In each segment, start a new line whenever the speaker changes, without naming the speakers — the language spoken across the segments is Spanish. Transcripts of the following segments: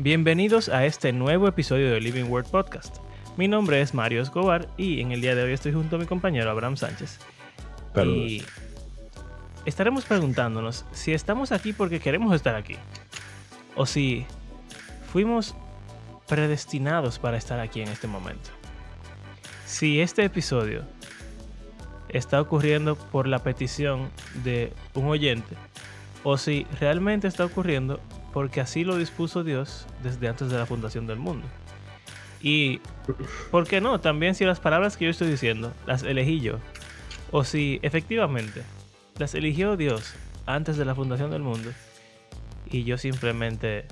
Bienvenidos a este nuevo episodio de Living Word Podcast. Mi nombre es Mario Escobar y en el día de hoy estoy junto a mi compañero Abraham Sánchez. Y estaremos preguntándonos si estamos aquí porque queremos estar aquí o si fuimos predestinados para estar aquí en este momento. Si este episodio está ocurriendo por la petición de un oyente o si realmente está ocurriendo porque así lo dispuso Dios desde antes de la fundación del mundo. Y, ¿por qué no? También si las palabras que yo estoy diciendo las elegí yo, o si efectivamente las eligió Dios antes de la fundación del mundo, y yo simplemente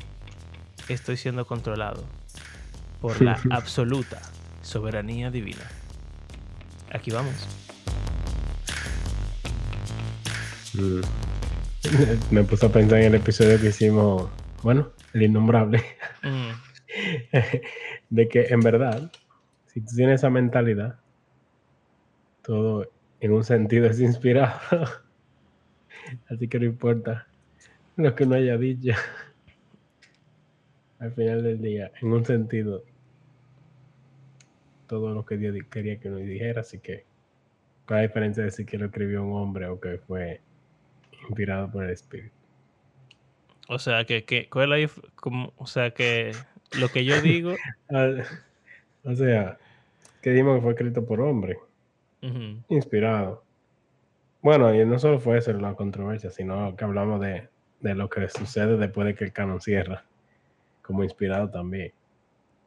estoy siendo controlado por la absoluta soberanía divina. Aquí vamos.
Mm. Me puse a pensar en el episodio que hicimos, bueno, el innombrable, mm. de que en verdad, si tú tienes esa mentalidad, todo en un sentido es inspirado. Así que no importa lo que no haya dicho. Al final del día, en un sentido, todo lo que Dios quería que nos dijera, así que, ¿cuál es la diferencia de si que lo escribió un hombre o que fue inspirado por el Espíritu.
O sea, que, que como, o sea, que lo que yo digo...
o sea, que dimos que fue escrito por hombre. Inspirado. Bueno, y no solo fue eso la controversia, sino que hablamos de, de lo que sucede después de que el canon cierra. Como inspirado también.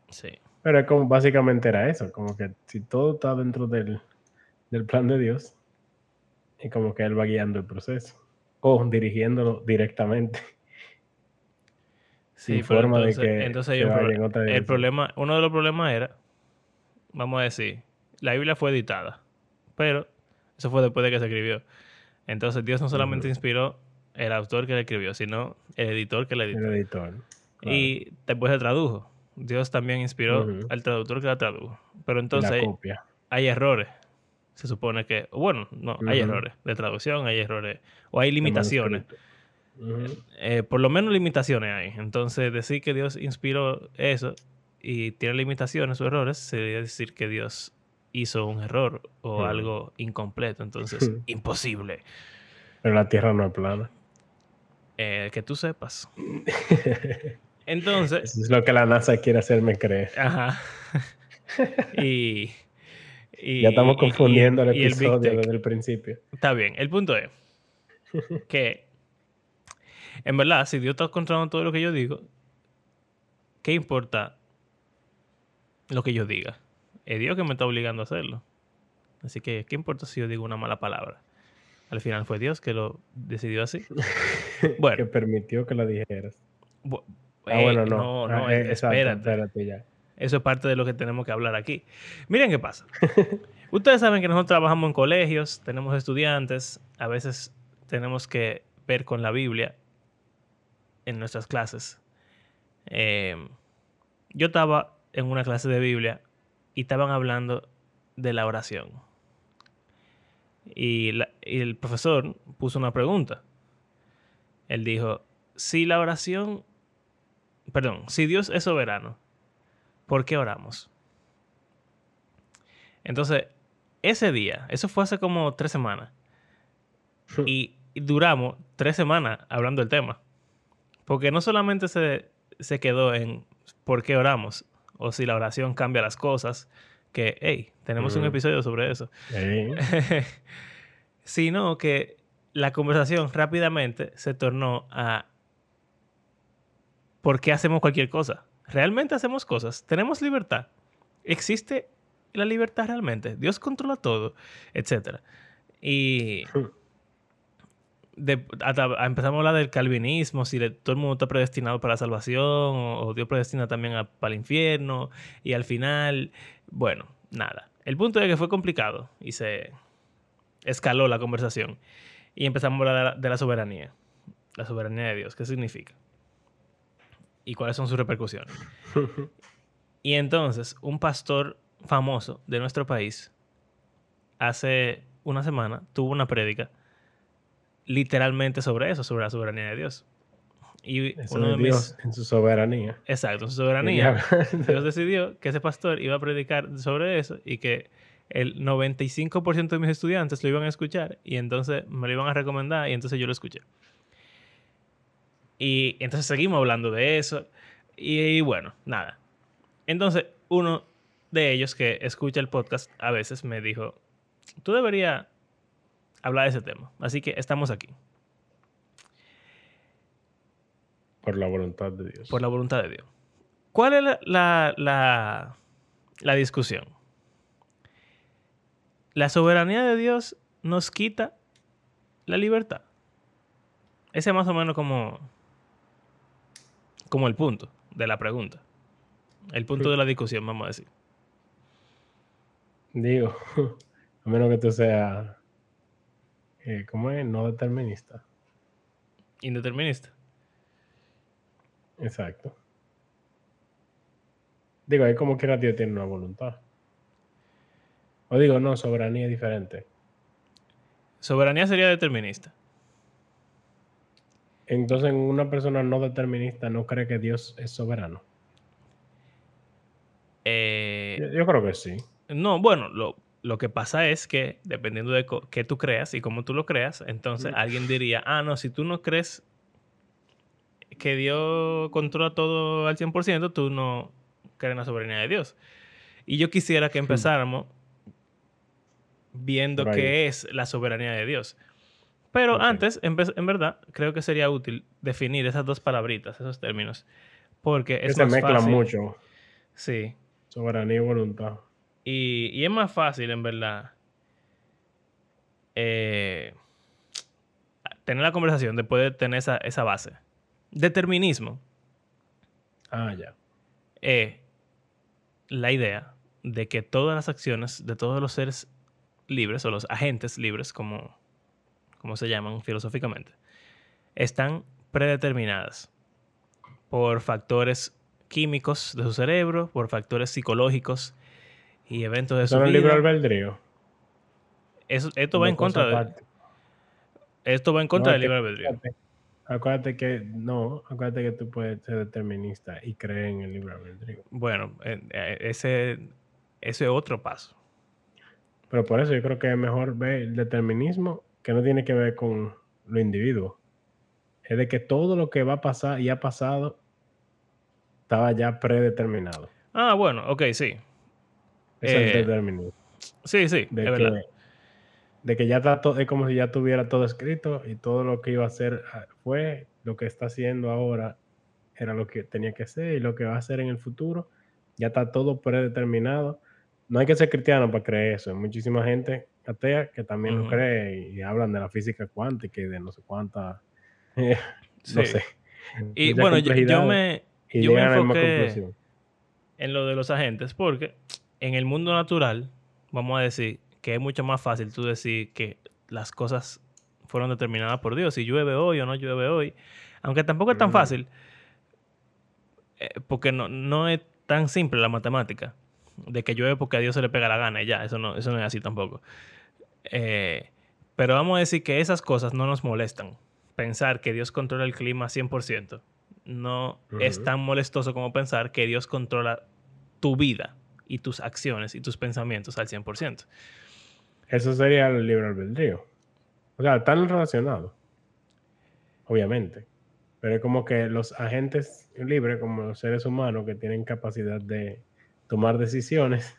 Sí.
Pero como básicamente era eso, como que si todo está dentro del, del plan de Dios, y como que él va guiando el proceso o dirigiéndolo directamente.
Sí, forma entonces, de que entonces hay un el problema, uno de los problemas era, vamos a decir, la Biblia fue editada, pero eso fue después de que se escribió. Entonces Dios no solamente inspiró el autor que la escribió, sino el editor que la editó.
El editor.
Y después se tradujo. Dios también inspiró al traductor que la tradujo. Pero entonces hay errores se supone que, bueno, no, hay errores de traducción, hay errores, o hay limitaciones. Eh, por lo menos limitaciones hay. Entonces, decir que Dios inspiró eso y tiene limitaciones o errores, sería decir que Dios hizo un error o algo incompleto. Entonces, imposible.
Pero la Tierra no es plana.
Eh, que tú sepas. Entonces.
es lo que la NASA quiere hacerme creer.
Ajá. y
ya estamos confundiendo el episodio desde el principio.
Está bien. El punto es que, en verdad, si Dios está controlando todo lo que yo digo, ¿qué importa lo que yo diga? Es Dios que me está obligando a hacerlo. Así que, ¿qué importa si yo digo una mala palabra? Al final fue Dios que lo decidió así.
Bueno. que permitió que lo dijeras.
ah, bueno, no. No, no, ah, eh, espérate. ya. Eso es parte de lo que tenemos que hablar aquí. Miren qué pasa. Ustedes saben que nosotros trabajamos en colegios, tenemos estudiantes, a veces tenemos que ver con la Biblia en nuestras clases. Eh, yo estaba en una clase de Biblia y estaban hablando de la oración. Y, y, el profesor puso una pregunta. Él dijo, si la oración, perdón, si Dios es soberano, ¿por qué oramos? Entonces, ese día, eso fue hace como tres semanas, y, duramos tres semanas hablando del tema. Porque no solamente se, quedó en por qué oramos, o si la oración cambia las cosas, que, hey, tenemos un episodio sobre eso. sino que la conversación rápidamente se tornó a por qué hacemos cualquier cosa realmente hacemos cosas, tenemos libertad, existe la libertad realmente, Dios controla todo, etc. Y empezamos a hablar del calvinismo, si todo el mundo está predestinado para la salvación o, Dios predestina también para el infierno y al final, bueno, nada. El punto es que fue complicado y se escaló la conversación. Y empezamos a hablar de la soberanía, la soberanía de Dios, ¿qué significa? Y cuáles son sus repercusiones. y entonces, un pastor famoso de nuestro país, hace una semana, tuvo una prédica literalmente sobre eso, sobre la soberanía de Dios. Y
uno de Dios en su soberanía.
Exacto, en su soberanía. Dios decidió que ese pastor iba a predicar sobre eso y que el 95% de mis estudiantes lo iban a escuchar y entonces me lo iban a recomendar y entonces yo lo escuché. Y entonces seguimos hablando de eso y, bueno, nada. Entonces uno de ellos que escucha el podcast a veces me dijo, tú deberías hablar de ese tema. Así que estamos aquí.
Por la voluntad de Dios.
Por la voluntad de Dios. ¿Cuál es la, la, la, discusión? La soberanía de Dios nos quita la libertad. Ese es más o menos como, como el punto de la pregunta. El punto de la discusión, vamos a decir.
Digo, a menos que tú seas, eh, ¿cómo es? No determinista.
Indeterminista.
Exacto. Digo, ahí como quiera Dios tiene una voluntad. O digo, no, soberanía es diferente.
Soberanía sería determinista.
Entonces, una persona no determinista no cree que Dios es soberano.
Eh,
yo, creo que sí.
No, bueno, lo, que pasa es que dependiendo de qué tú creas y cómo tú lo creas, entonces alguien diría, ah, no, si tú no crees que Dios controla todo al 100%, tú no crees en la soberanía de Dios. Y yo quisiera que empezáramos viendo qué es la soberanía de Dios. Pero antes, en, verdad, creo que sería útil definir esas dos palabritas, esos términos. Porque es
que se mezclan mucho.
Sí.
Soberanía y voluntad.
Y, es más fácil, en verdad, eh, tener la conversación después de tener esa, esa base. Determinismo.
Ah, ya.
Es la idea de que todas las acciones de todos los seres libres o los agentes libres, como, como se llaman filosóficamente, están predeterminadas por factores químicos de su cerebro, por factores psicológicos y eventos de su vida.
el libre albedrío?
esto va en contra de... Esto va en contra del libre albedrío.
Acuérdate que no, acuérdate que tú puedes ser determinista y creer en el libre albedrío.
Bueno, eh, eh, ese, ese es otro paso.
Pero por eso yo creo que es mejor ver el determinismo que no tiene que ver con lo individuo. Es de que todo lo que va a pasar y ha pasado estaba ya predeterminado.
Ah, bueno, ok, sí.
Es el eh, determinismo.
Sí, sí,
de es verdad de que ya está todo, es como si ya tuviera todo escrito y todo lo que iba a hacer ah, fue lo que está haciendo ahora era lo que tenía que ser y lo que va a hacer en el futuro ya está todo predeterminado. No hay que ser cristiano para creer eso. Hay muchísima gente atea que también lo cree y, hablan de la física cuántica y de no sé cuánta, no sé.
Y bueno, yo, me, yo me enfoqué en lo de los agentes porque en el mundo natural, vamos a decir, que es mucho más fácil tú decir que las cosas fueron determinadas por Dios, si llueve hoy o no llueve hoy, aunque tampoco es tan fácil, eh, porque no, no es tan simple la matemática, de que llueve porque a Dios se le pega la gana y ya, eso no, eso no es así tampoco. Eh, pero vamos a decir que esas cosas no nos molestan. Pensar que Dios controla el clima 100% no es tan molestoso como pensar que Dios controla tu vida y tus acciones y tus pensamientos al 100%.
Eso sería el libre albedrío. O sea, están relacionados. Obviamente. Pero es como que los agentes libres, como los seres humanos que tienen capacidad de tomar decisiones,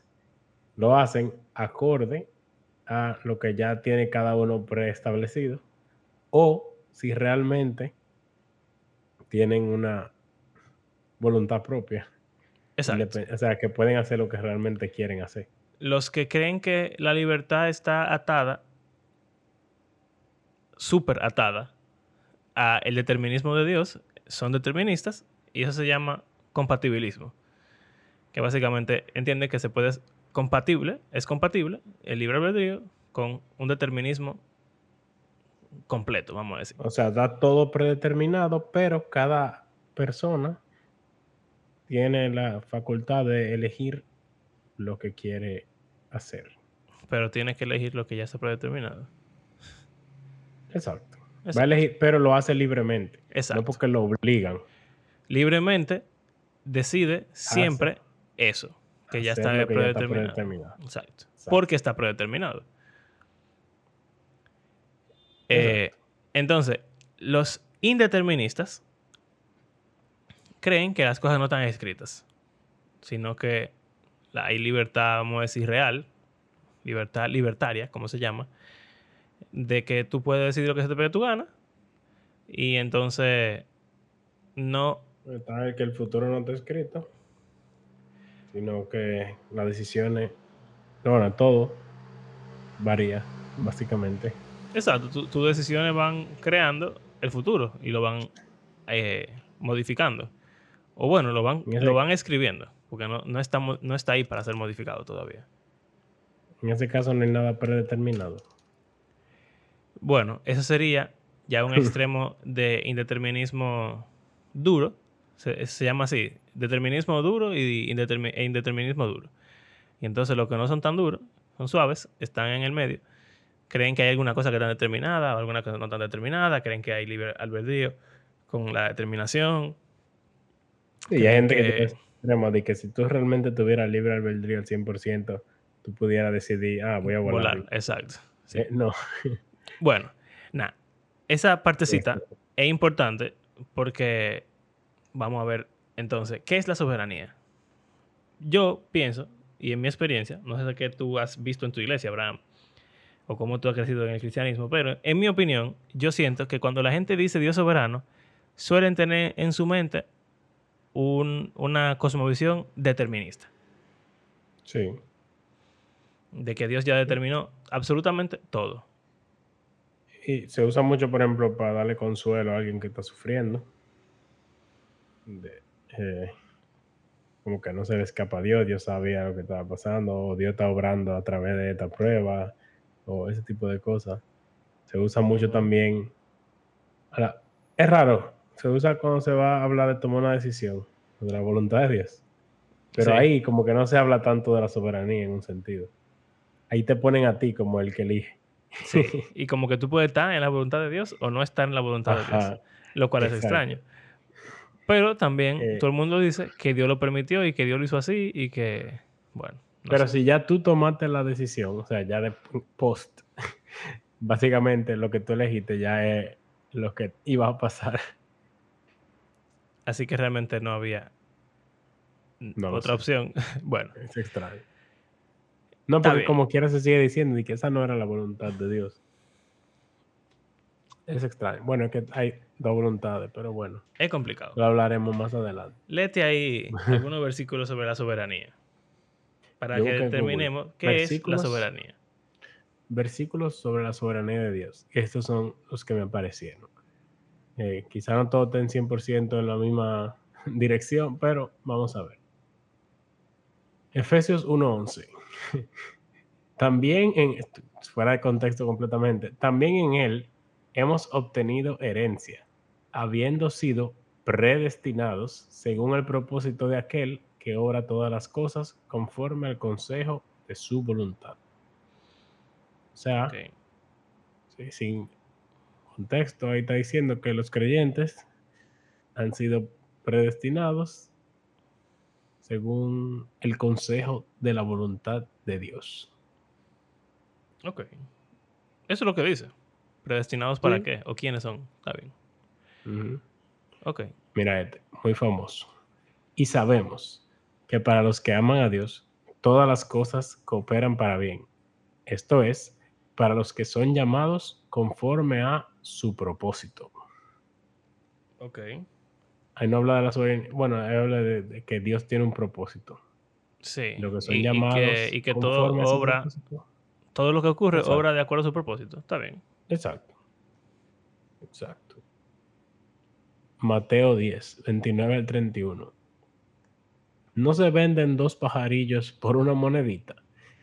lo hacen acorde a lo que ya tiene cada uno preestablecido. O si realmente tienen una voluntad propia.
Exacto.
O sea, que pueden hacer lo que realmente quieren hacer
los que creen que la libertad está atada, súper atada, a el determinismo de Dios, son deterministas y eso se llama compatibilismo. Que básicamente entiende que se puede compatible, es compatible el libre albedrío con un determinismo completo, vamos a decir.
O sea, da todo predeterminado, pero cada persona tiene la facultad de elegir lo que quiere hacer.
Pero tienes que elegir lo que ya está predeterminado.
Exacto. Va a elegir, pero lo hace libremente. Exacto. No porque lo obligan.
Libremente decide siempre eso, que ya está, predeterminado. Exacto. Porque está predeterminado. Eh, entonces, los indeterministas creen que las cosas no están escritas, sino que hay libertad, vamos a decir, real, libertad libertaria, como se llama, de que tú puedes decidir lo que se te pegue tu gana y entonces no...
Está que el futuro no está escrito, sino que las decisiones, bueno, todo varía, básicamente.
Exacto, tus decisiones van creando el futuro y lo van eh, modificando. O bueno, lo van, lo van escribiendo, porque no, no, está, no está ahí para ser modificado todavía.
En ese caso no hay nada predeterminado.
Bueno, eso sería ya un extremo de indeterminismo duro. Se, llama así, determinismo duro y e indeterminismo duro. Y entonces los que no son tan duros, son suaves, están en el medio. Creen que hay alguna cosa que está determinada o alguna cosa no tan determinada. Creen que hay libre albedrío con la determinación.
Y hay gente que, que extremo de que si tú realmente tuvieras libre albedrío al 100%, tú pudieras decidir, ah, voy a volar. volar
exacto.
Eh, no.
Bueno, nada, esa partecita es importante porque vamos a ver entonces, ¿qué es la soberanía? Yo pienso, y en mi experiencia, no sé qué tú has visto en tu iglesia, Abraham, o cómo tú has crecido en el cristianismo, pero en mi opinión, yo siento que cuando la gente dice Dios soberano, suelen tener en su mente una cosmovisión determinista.
Sí.
De que Dios ya determinó absolutamente todo.
Y se usa mucho, por ejemplo, para darle consuelo a alguien que está sufriendo. Eh, como que no se le escapa a Dios, Dios sabía lo que estaba pasando, o Dios está obrando a través de esta prueba, o ese tipo de cosas. Se usa mucho también. es raro, se usa cuando se va a hablar de tomar una decisión, de la voluntad de Dios. Pero ahí como que no se habla tanto de la soberanía en un sentido. Ahí te ponen a ti como el que elige.
Sí. y como que tú puedes estar en la voluntad de Dios o no estar en la voluntad de Dios, lo cual es extraño. Pero también eh. todo el mundo dice que Dios lo permitió y que Dios lo hizo así y que, bueno.
pero si ya tú tomaste la decisión, o sea, ya de post, básicamente lo que tú elegiste ya es lo que iba a pasar.
Así que realmente no había otra opción. bueno.
Es extraño. No, porque como quiera se sigue diciendo y que esa no era la voluntad de Dios. Es extraño. Bueno, es que hay dos voluntades, pero bueno.
Es complicado.
Lo hablaremos más adelante.
Léete ahí algunos versículos sobre la soberanía. Para que determinemos qué es la soberanía.
Versículos sobre la soberanía de Dios. Estos son los que me aparecieron. Eh, quizá no todos estén 100% en la misma dirección, pero vamos a ver. Efesios 1.11. También en, fuera de contexto completamente, también en él hemos obtenido herencia, habiendo sido predestinados según el propósito de aquel que obra todas las cosas conforme al consejo de su voluntad. O sea, sin contexto, ahí está diciendo que los creyentes han sido predestinados según el consejo de la voluntad de Dios.
Ok. Eso es lo que dice. ¿Predestinados para qué? ¿O quiénes son? Está bien. Ok.
Mira este, muy famoso. Y sabemos que para los que aman a Dios, todas las cosas cooperan para bien. Esto es, para los que son llamados conforme a su propósito.
Ok.
Ahí no habla de la soberanía. Bueno, ahí habla de, que Dios tiene un propósito.
Sí. Lo que son y, llamados. Y que, todo obra. Todo lo que ocurre obra de acuerdo a su propósito. Está bien.
Exacto. Exacto. Mateo 10, 29 al 31. No se venden dos pajarillos por una monedita.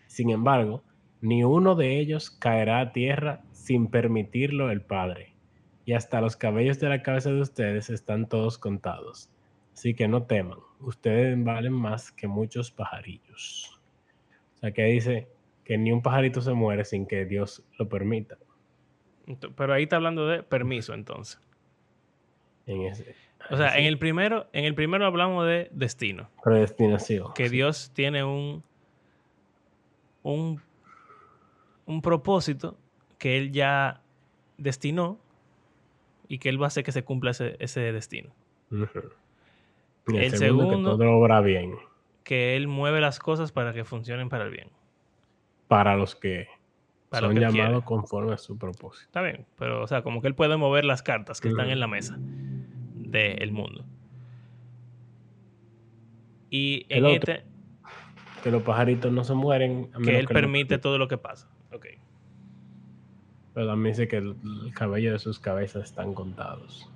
Sin embargo, ni uno de ellos caerá a tierra sin permitirlo el Padre y hasta los cabellos de la cabeza de ustedes están todos contados. Así que no teman, ustedes valen más que muchos pajarillos. O sea que dice que ni un pajarito se muere sin que Dios lo permita.
Pero ahí está hablando de permiso, entonces.
En ese.
O sea, en el primero, en el primero hablamos de destino.
Predestinación.
Que Dios tiene un, un, un propósito que Él ya destinó y que Él va a hacer que se cumpla ese, destino.
el, segundo, que todo obra bien.
Que Él mueve las cosas para que funcionen para el bien.
Para los que son llamados conforme a su propósito.
Está bien, pero o sea, como que Él puede mover las cartas que están en la mesa del mundo. Y en este...
Que los pajaritos no se mueren.
que Él permite todo lo que pasa. Ok.
Pero también dice que el, cabello de sus cabezas están contados.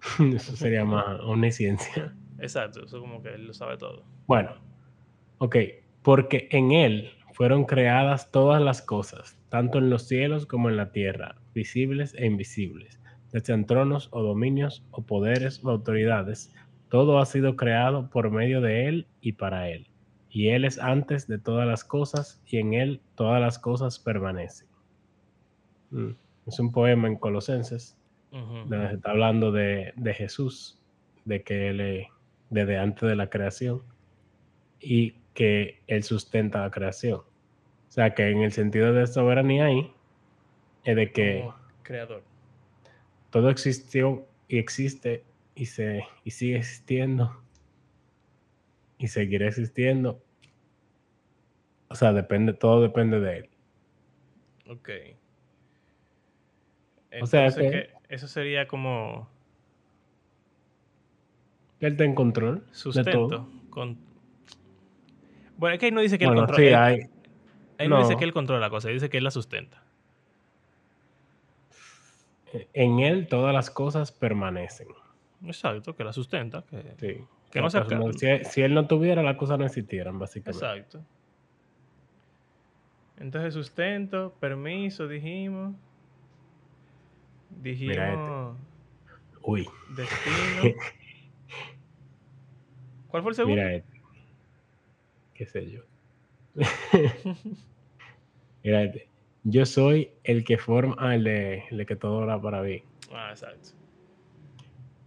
eso sería más omnisciencia.
Exacto, eso como que él lo sabe todo.
Bueno, ok, porque en él fueron creadas todas las cosas, tanto en los cielos como en la tierra, visibles e invisibles, sean tronos o dominios o poderes o autoridades, todo ha sido creado por medio de él y para él. Y él es antes de todas las cosas y en él todas las cosas permanecen. Mm. Es un poema en Colosenses, donde se está hablando de, Jesús, de que él desde antes de la creación y que él sustenta la creación. O sea que en el sentido de soberanía ahí, es de que
creador.
Todo existió y existe y, se, y sigue existiendo y seguirá existiendo. O sea, depende, todo depende de él.
Ok o sea que, eso sería como.
Él está en control.
Sustento. Con... Bueno, es que ahí no dice que él controla. Sí, hay... Ahí no. dice que él controla la cosa, dice que él la sustenta.
En él todas las cosas permanecen.
Exacto, que la sustenta. Que,
sí. que no se si, si, él no tuviera, las cosas no existieran, básicamente.
Exacto. Entonces, sustento, permiso, dijimos. Dijimos. Mira
este. Uy.
Destino. ¿Cuál fue el segundo?
Mira este. ¿Qué sé yo? Este. Yo soy el que forma. Ah, el de, el de que todo era para mí.
Ah, exacto.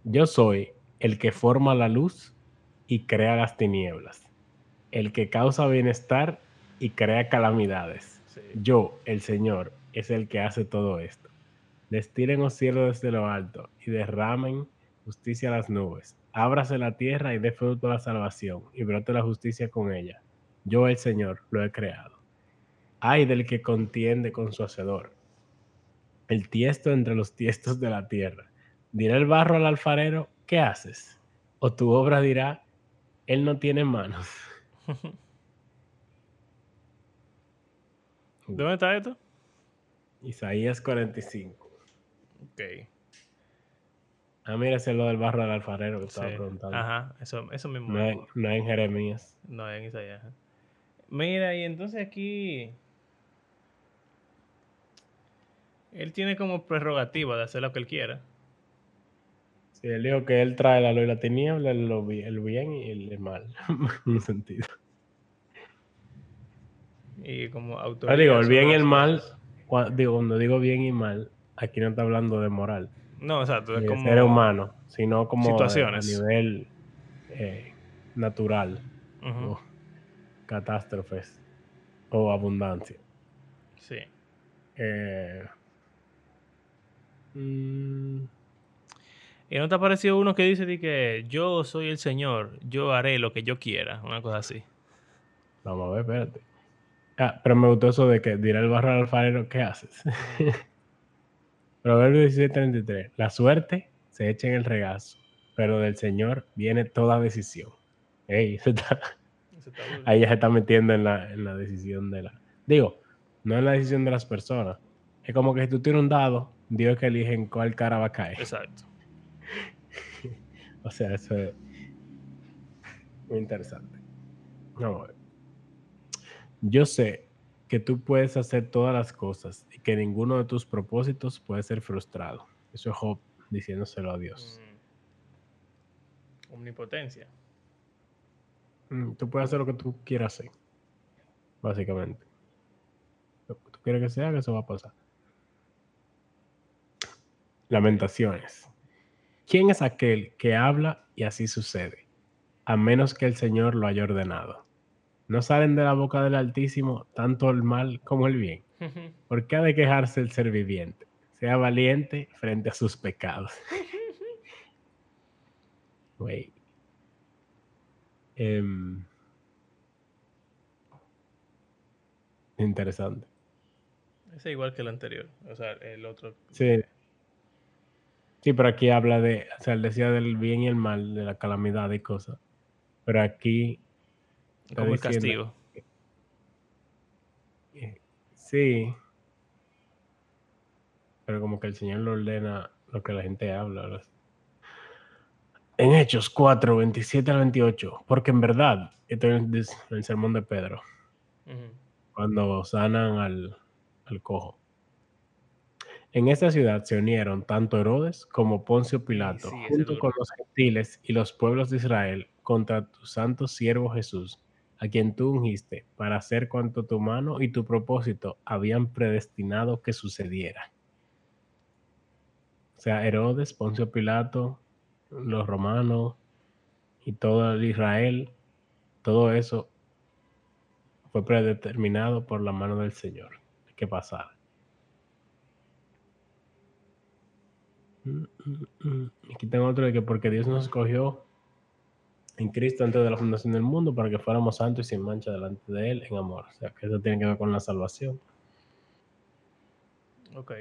Yo soy el que forma la luz y crea las tinieblas. El que causa bienestar y crea calamidades. Yo, el Señor, es el que hace todo esto destilen los cielos desde lo alto y derramen justicia a las nubes. Ábrase la tierra y dé fruto a la salvación y brote la justicia con ella. Yo, el Señor, lo he creado. Ay del que contiende con su hacedor, el tiesto entre los tiestos de la tierra. Dirá el barro al alfarero, ¿qué haces? O tu obra dirá, él no tiene manos.
¿Dónde está esto?
Isaías 45.
Ok.
Ah, mira, ese es lo del barro del alfarero que estaba preguntando.
Ajá, eso, eso mismo.
No, es, no en Jeremías.
No en Isaías. Mira, y entonces aquí. Él tiene como prerrogativa de hacer lo que él quiera.
Sí, él dijo que él trae la luz y la tiniebla, el, bien y el mal. en un sentido.
Y como
autoridad. digo, el bien y el mal. digo, cuando digo bien y mal, aquí no está hablando de moral.
No, exacto.
Es como ser humano, sino como situaciones. a nivel eh, natural. o catástrofes o abundancia.
Sí.
Eh, mm.
¿Y no te ha parecido uno que dice que yo soy el Señor, yo haré lo que yo quiera? Una cosa así.
Vamos a ver, espérate. Ah, pero me gustó eso de que dirá el barro al alfarero, ¿qué haces? Proverbio 17:33. La suerte se echa en el regazo, pero del Señor viene toda decisión. Ey, ahí ya se está metiendo en la, en la decisión de la... Digo, no en la decisión de las personas. Es como que si tú tienes un dado, Dios que elige en cuál cara va a caer.
Exacto.
o sea, eso es muy interesante. Vamos a ver. Yo sé que tú puedes hacer todas las cosas y que ninguno de tus propósitos puede ser frustrado. Eso es Job diciéndoselo a Dios.
Mm. Omnipotencia.
Mm, tú puedes hacer lo que tú quieras hacer, básicamente. Lo que tú quieres que sea, que eso va a pasar. Lamentaciones. ¿Quién es aquel que habla y así sucede? A menos que el Señor lo haya ordenado. No salen de la boca del Altísimo tanto el mal como el bien. ¿Por qué ha de quejarse el ser viviente? Sea valiente frente a sus pecados. Güey. Em, interesante.
Es igual que el anterior. O sea, el otro.
Sí. Sí, pero aquí habla de, o sea, él decía del bien y el mal, de la calamidad y cosas. Pero aquí...
Como el castigo.
Sí. Pero como que el Señor lo ordena lo que la gente habla. En Hechos 4, 27 al 28. Porque en verdad, esto es el sermón de Pedro. Cuando sanan al, al cojo. En esta ciudad se unieron tanto Herodes como Poncio Pilato, junto con los gentiles y los pueblos de Israel, contra tu santo siervo Jesús, a quien tú ungiste, para hacer cuanto tu mano y tu propósito habían predestinado que sucediera. O sea, Herodes, Poncio Pilato, los romanos y todo el Israel, todo eso fue predeterminado por la mano del Señor que pasara. Aquí tengo otro de que porque Dios nos escogió en Cristo antes de la fundación del mundo para que fuéramos santos y sin mancha delante de Él en amor. O sea, que eso tiene que ver con la salvación.
Ok.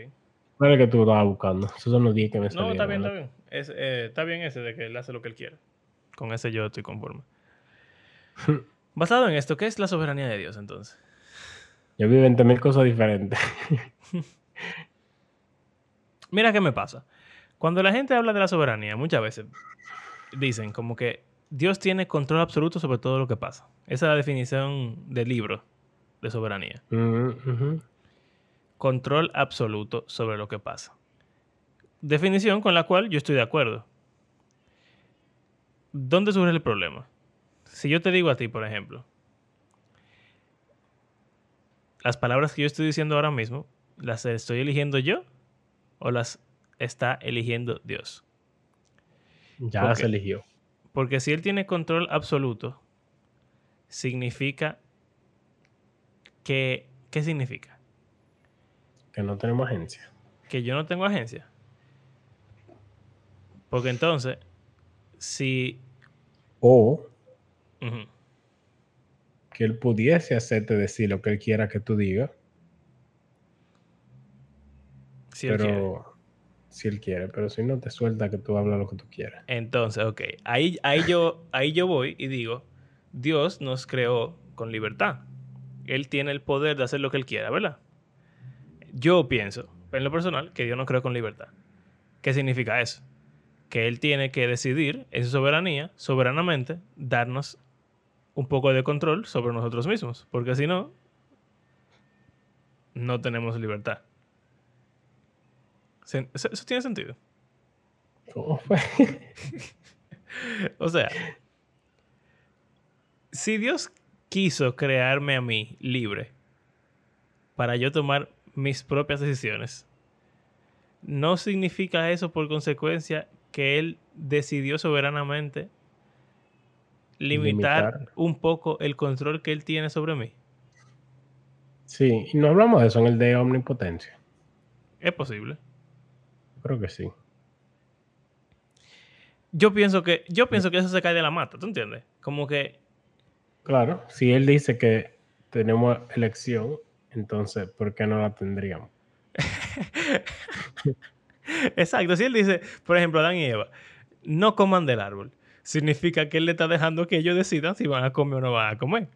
¿Cuál es el que tú estabas buscando? Esos son los 10 que me
No, está bien, está bien. Eh, está bien ese de que Él hace lo que Él quiere. Con ese yo estoy conforme. Basado en esto, ¿qué es la soberanía de Dios entonces?
Yo vi 20.000 cosas diferentes.
Mira qué me pasa. Cuando la gente habla de la soberanía, muchas veces dicen como que Dios tiene control absoluto sobre todo lo que pasa. Esa es la definición del libro de soberanía. Control absoluto sobre lo que pasa. Definición con la cual yo estoy de acuerdo. ¿Dónde surge el problema? Si yo te digo a ti, por ejemplo, las palabras que yo estoy diciendo ahora mismo, ¿las estoy eligiendo yo o las está eligiendo Dios.
Ya se eligió.
Porque si Él tiene control absoluto, significa que... ¿Qué significa?
Que no tenemos agencia.
Que yo no tengo agencia. Porque entonces, si...
O que Él pudiese hacerte decir lo que Él quiera que tú digas. pero si él quiere, pero si no te suelta que tú hablas lo que tú quieras.
Entonces, ok, ahí, ahí, yo, ahí yo voy y digo, Dios nos creó con libertad. Él tiene el poder de hacer lo que él quiera, ¿verdad? Yo pienso, en lo personal, que Dios nos creó con libertad. ¿Qué significa eso? Que Él tiene que decidir en su soberanía, soberanamente, darnos un poco de control sobre nosotros mismos, porque si no, no tenemos libertad. ¿Eso, tiene sentido? o sea, si Dios quiso crearme a mí libre para yo tomar mis propias decisiones, no significa eso por consecuencia que Él decidió soberanamente limitar, un poco el control que Él tiene sobre mí.
Sí, y no hablamos de eso en el de omnipotencia.
Es posible.
Creo que sí.
Yo pienso que, yo pienso que eso se cae de la mata, ¿tú entiendes? Como que.
Claro, si él dice que tenemos elección, entonces, ¿por qué no la tendríamos?
Exacto, si él dice, por ejemplo, Adán y Eva, no coman del árbol, significa que él le está dejando que ellos decidan si van a comer o no van a comer.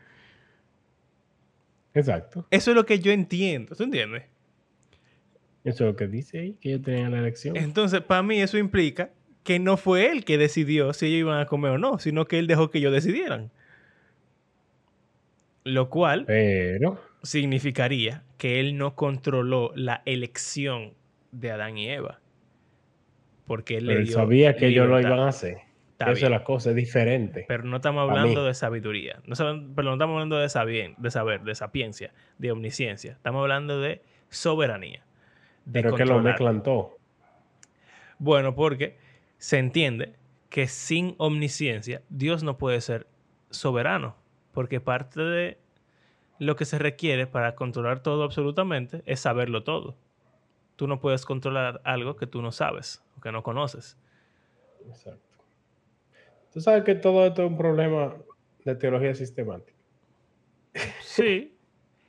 Exacto.
Eso es lo que yo entiendo, ¿tú entiendes?
Eso es lo que dice ahí, que ellos tenían la elección.
Entonces, para mí eso implica que no fue él que decidió si ellos iban a comer o no, sino que él dejó que ellos decidieran. Lo cual
Pero...
significaría que él no controló la elección de Adán y Eva. Porque él, le dio
sabía que ellos lo iban a hacer. Esa es la cosa, es diferente.
Pero no estamos hablando de sabiduría. No, pero no estamos hablando de, de saber, de sapiencia, de omnisciencia. Estamos hablando de soberanía.
Pero que lo mezclan todo.
Bueno, porque se entiende que sin omnisciencia Dios no puede ser soberano, porque parte de lo que se requiere para controlar todo absolutamente es saberlo todo. Tú no puedes controlar algo que tú no sabes o que no conoces.
Exacto. Tú sabes que todo esto es un problema de teología sistemática.
Sí.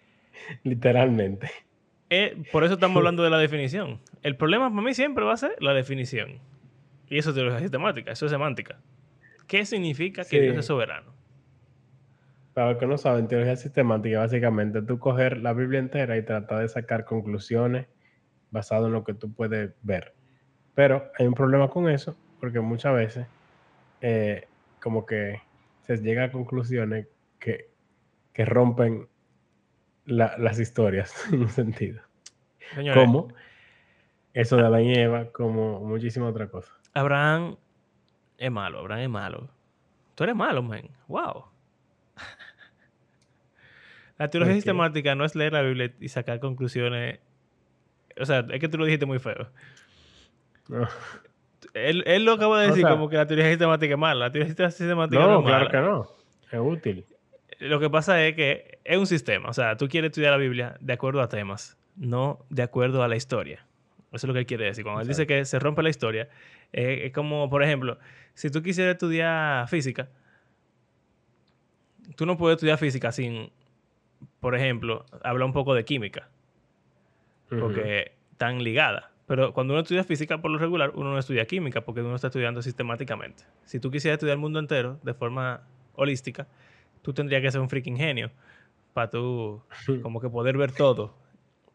Literalmente.
Eh, por eso estamos hablando de la definición. El problema para mí siempre va a ser la definición. Y eso es teología sistemática, eso es semántica. ¿Qué significa que Dios es soberano?
Para los que no saben, teología sistemática básicamente tú coger la Biblia entera y tratar de sacar conclusiones basadas en lo que tú puedes ver. Pero hay un problema con eso, porque muchas veces eh, como que se llega a conclusiones que, que rompen las historias en un sentido. como eso de Adán y Eva, como muchísima otra cosa.
Abraham es malo, Abraham es malo. Tú eres malo, man. Wow. La teología sistemática no es leer la Biblia y sacar conclusiones. O sea, es que tú lo dijiste muy feo. Él, él, lo acaba de decir como que la teoría sistemática es mala. La teoría sistemática no,
no es claro que no. Es útil.
Lo que pasa es que es un sistema. O sea, tú quieres estudiar la Biblia de acuerdo a temas, no de acuerdo a la historia. Eso es lo que él quiere decir. Cuando él dice que se rompe la historia, eh, es como, por ejemplo, si tú quisieras estudiar física, tú no puedes estudiar física sin, por ejemplo, hablar un poco de química. Porque están ligadas. Pero cuando uno estudia física, por lo regular, uno no estudia química porque uno está estudiando sistemáticamente. Si tú quisieras estudiar el mundo entero de forma holística, tú tendrías que ser un freaking genio para tú como que poder ver todo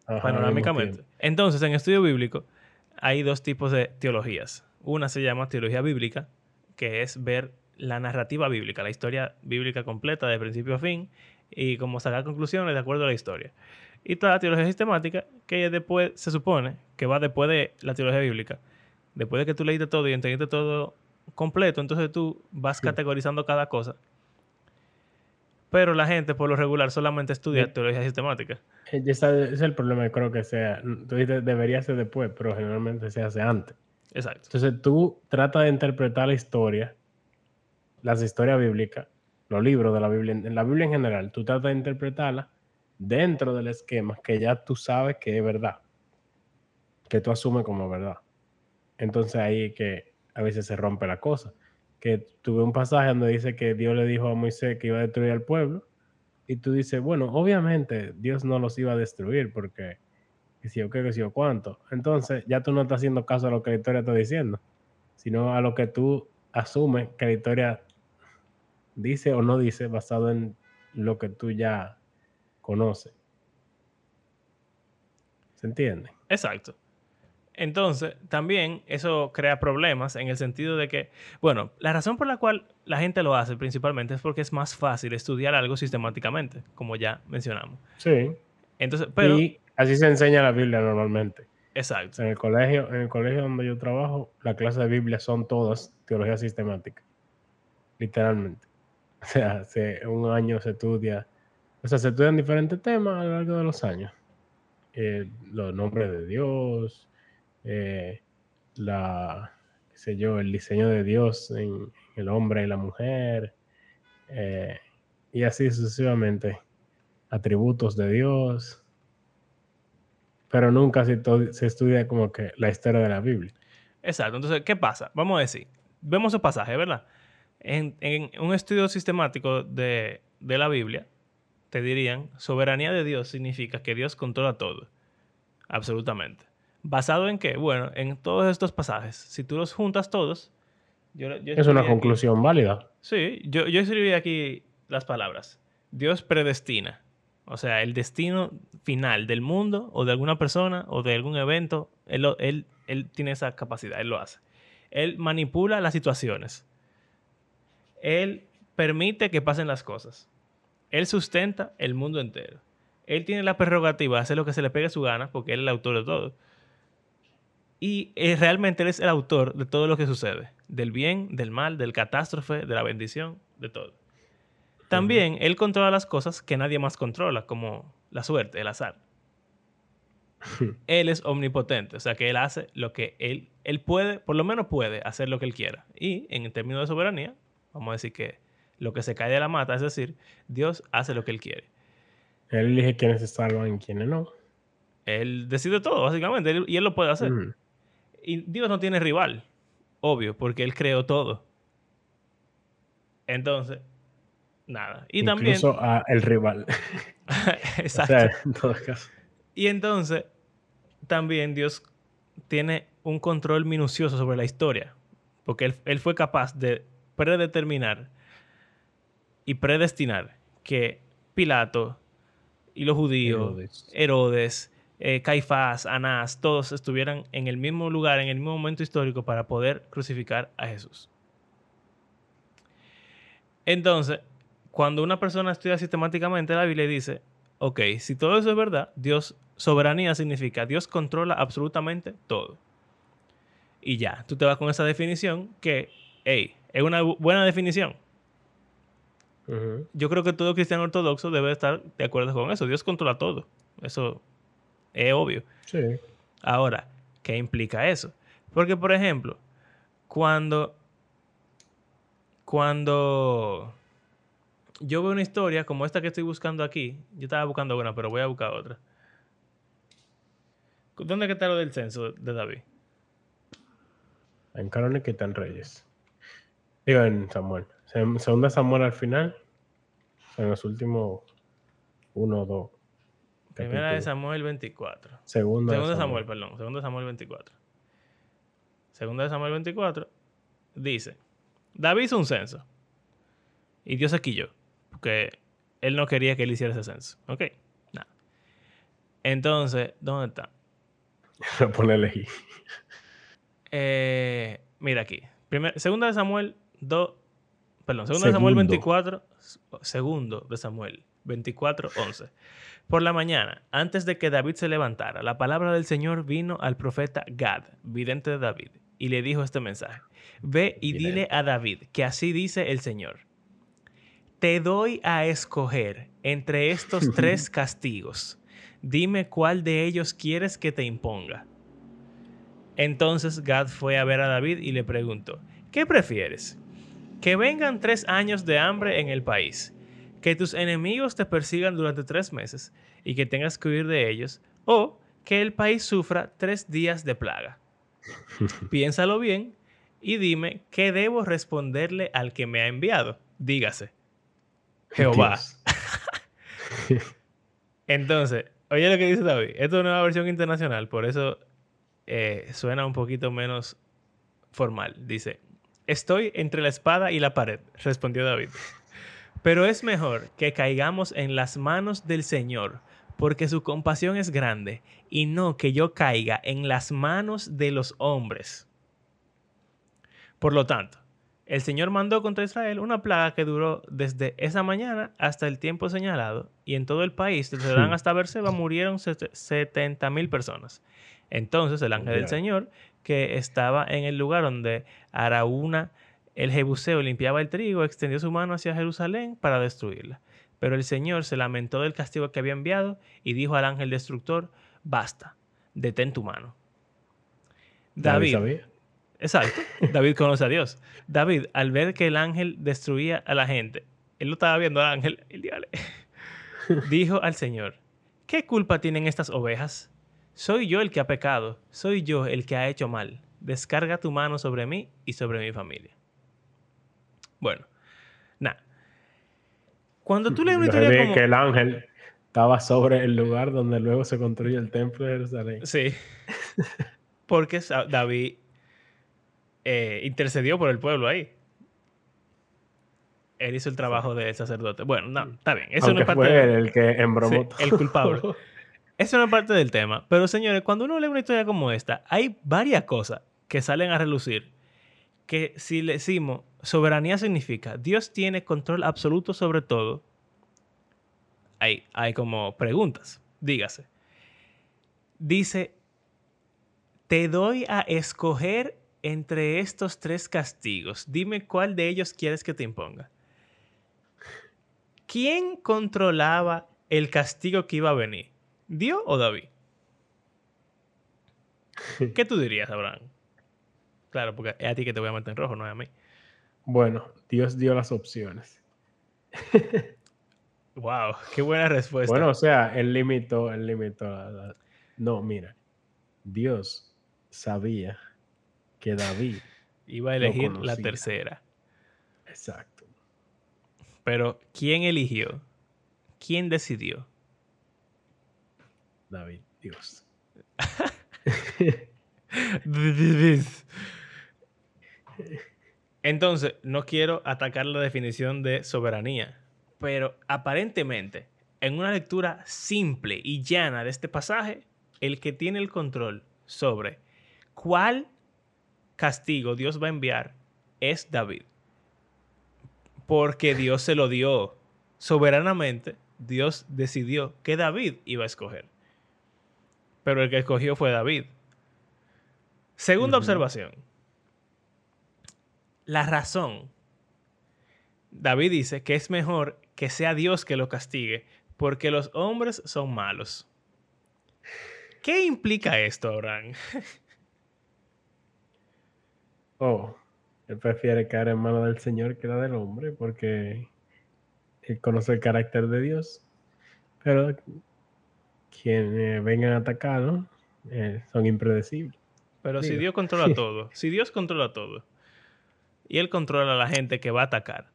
panorámicamente. Entonces, en estudio bíblico hay dos tipos de teologías. Una se llama teología bíblica, que es ver la narrativa bíblica, la historia bíblica completa de principio a fin y como sacar conclusiones de acuerdo a la historia. Y toda la teología sistemática, que después se supone que va después de la teología bíblica. Después de que tú leíste todo y entendiste todo completo, entonces tú vas categorizando cada cosa pero la gente, por lo regular, solamente estudia teología sistemática.
Eh, ese es el problema, creo que sea. Tú dices, debería ser después, pero generalmente se hace antes.
Exacto.
Entonces tú tratas de interpretar la historia, las historias bíblicas, los libros de la Biblia, en la Biblia en general, tú tratas de interpretarla dentro del esquema que ya tú sabes que es verdad, que tú asumes como verdad. Entonces ahí que a veces se rompe la cosa que tuve un pasaje donde dice que Dios le dijo a Moisés que iba a destruir al pueblo, y tú dices, bueno, obviamente Dios no los iba a destruir porque, que si o qué, que si o cuánto. Entonces ya tú no estás haciendo caso a lo que la historia está diciendo, sino a lo que tú asumes que la historia dice o no dice basado en lo que tú ya conoces. ¿Se entiende?
Exacto. Entonces, también eso crea problemas en el sentido de que, bueno, la razón por la cual la gente lo hace principalmente es porque es más fácil estudiar algo sistemáticamente, como ya mencionamos.
Sí.
Entonces, pero...
Y así se enseña la Biblia normalmente.
Exacto.
En el colegio, en el colegio donde yo trabajo, la clase de Biblia son todas teología sistemática. Literalmente. O sea, hace un año se estudia, o sea, se estudian diferentes temas a lo largo de los años. Eh, los nombres de Dios, eh, la, sé yo, el diseño de Dios en, el hombre y la mujer, eh, y así sucesivamente, atributos de Dios, pero nunca se, se, estudia como que la historia de la Biblia.
Exacto, entonces, ¿qué pasa? Vamos a decir, vemos el pasaje, ¿verdad? En, en un estudio sistemático de, de la Biblia, te dirían, soberanía de Dios significa que Dios controla todo, absolutamente. ¿Basado en qué? Bueno, en todos estos pasajes. Si tú los juntas todos...
es una conclusión válida.
Sí, yo, yo escribí aquí las palabras. Dios predestina. O sea, el destino final del mundo o de alguna persona o de algún evento, él, él, él tiene esa capacidad, él lo hace. Él manipula las situaciones. Él permite que pasen las cosas. Él sustenta el mundo entero. Él tiene la prerrogativa de hacer lo que se le pegue su gana porque él es el autor de todo. Y eh, realmente él es el autor de todo lo que sucede, del bien, del mal, del catástrofe, de la bendición, de todo. También él controla las cosas que nadie más controla, como la suerte, el azar. él es omnipotente, o sea que él hace lo que él, él puede, por lo menos puede hacer lo que él quiera. Y en términos de soberanía, vamos a decir que lo que se cae de la mata, es decir, Dios hace lo que él quiere.
Él elige quiénes se salvan y quiénes no.
Él decide todo, básicamente, y él lo puede hacer. Y Dios no tiene rival, obvio, porque él creó todo. Entonces, nada. Y
Incluso también. a el rival.
Exacto. en todo caso. Y entonces, también Dios tiene un control minucioso sobre la historia. Porque él, fue capaz de predeterminar y predestinar que Pilato y los judíos, Herodes, eh, Caifás, Anás, todos estuvieran en el mismo lugar, en el mismo momento histórico para poder crucificar a Jesús. Entonces, cuando una persona estudia sistemáticamente la Biblia dice, ok, si todo eso es verdad, Dios, soberanía significa Dios controla absolutamente todo. Y ya, tú te vas con esa definición que, hey, es una buena definición. Yo creo que todo cristiano ortodoxo debe estar de acuerdo con eso. Dios controla todo. Eso es obvio.
Sí.
Ahora, ¿qué implica eso? Porque, por ejemplo, cuando. Cuando yo veo una historia como esta que estoy buscando aquí. Yo estaba buscando una, pero voy a buscar otra. ¿Dónde está lo del censo de David?
En Crónica y en Reyes. Digo, en Samuel. Segunda Samuel al final. En los últimos uno o dos.
Primera de Samuel 24.
Segunda,
Segunda de Samuel, perdón. Segunda de Samuel 24. Segunda de Samuel 24 dice: David hizo un censo. Y Dios aquí yo que él no quería que él hiciera ese censo. Ok, nada. Entonces, ¿dónde está?
Lo pone elegir.
Eh, mira aquí. Primer, segunda de Samuel 2. Perdón, segunda de Samuel 24. Segundo de Samuel 24, 11. Por la mañana, antes de que David se levantara, la palabra del Señor vino al profeta Gad, vidente de David, y le dijo este mensaje. Ve y dile a David que así dice el Señor te doy a escoger entre estos tres castigos. Dime cuál de ellos quieres que te imponga. Entonces Gad fue a ver a David y le preguntó, ¿qué prefieres? Que vengan tres años de hambre en el país, que tus enemigos te persigan durante tres meses y que tengas que huir de ellos, o que el país sufra tres días de plaga. Piénsalo bien y dime qué debo responderle al que me ha enviado. Dígase. Jehová. Entonces, oye lo que dice David. Esto es una versión internacional, por eso eh, suena un poquito menos formal. Dice, estoy entre la espada y la pared, respondió David. Pero es mejor que caigamos en las manos del Señor, porque su compasión es grande, y no que yo caiga en las manos de los hombres. Por lo tanto, el Señor mandó contra Israel una plaga que duró desde esa mañana hasta el tiempo señalado, y en todo el país, desde Dan hasta Berseba, murieron 70 mil personas. Entonces el ángel del Señor, que estaba en el lugar donde Araúna, el Jebuseo, limpiaba el trigo, extendió su mano hacia Jerusalén para destruirla. Pero el Señor se lamentó del castigo que había enviado y dijo al ángel destructor, basta, detén tu mano. David, Exacto. David conoce a Dios. David, al ver que el ángel destruía a la gente, él lo estaba viendo al ángel, el dijo al Señor, ¿qué culpa tienen estas ovejas? Soy yo el que ha pecado, soy yo el que ha hecho mal. Descarga tu mano sobre mí y sobre mi familia. Bueno, nada. Cuando tú lees una historia como...
que el ángel estaba sobre el lugar donde luego se construye el templo de Jerusalén.
Sí. Porque David eh, intercedió por el pueblo ahí. Él hizo el trabajo de sacerdote. Bueno, no, está bien. Eso no es parte
fue el que embromó
El culpable. Eso no es parte del tema. Pero señores, cuando uno lee una historia como esta, hay varias cosas que salen a relucir. Que si le decimos soberanía significa Dios tiene control absoluto sobre todo, hay, hay como preguntas. Dígase. Dice, te doy a escoger entre estos tres castigos, dime cuál de ellos quieres que te imponga. ¿Quién controlaba el castigo que iba a venir? ¿Dios o David? ¿Qué tú dirías, Abraham? Claro, porque es a ti que te voy a meter en rojo, no es a mí.
Bueno, Dios dio las opciones.
wow, qué buena respuesta.
Bueno, o sea, él limitó, él limitó. No, mira, Dios sabía que David
iba a elegir la tercera.
Exacto.
Pero, ¿quién eligió? ¿Quién decidió?
David, Dios.
Entonces, no quiero atacar la definición de soberanía, pero aparentemente, en una lectura simple y llana de este pasaje, el que tiene el control sobre cuál castigo Dios va a enviar es David. Porque Dios se lo dio soberanamente, Dios decidió que David iba a escoger. Pero el que escogió fue David. Segunda observación la razón. David dice que es mejor que sea Dios que lo castigue, porque los hombres son malos. ¿Qué implica esto, Abraham?
oh, él prefiere caer en manos del Señor que la del hombre, porque él conoce el carácter de Dios. Pero quienes vengan a atacarlo eh, son impredecibles.
Pero si Dios controla todo, si Dios controla todo, y él controla a la gente que va a atacar.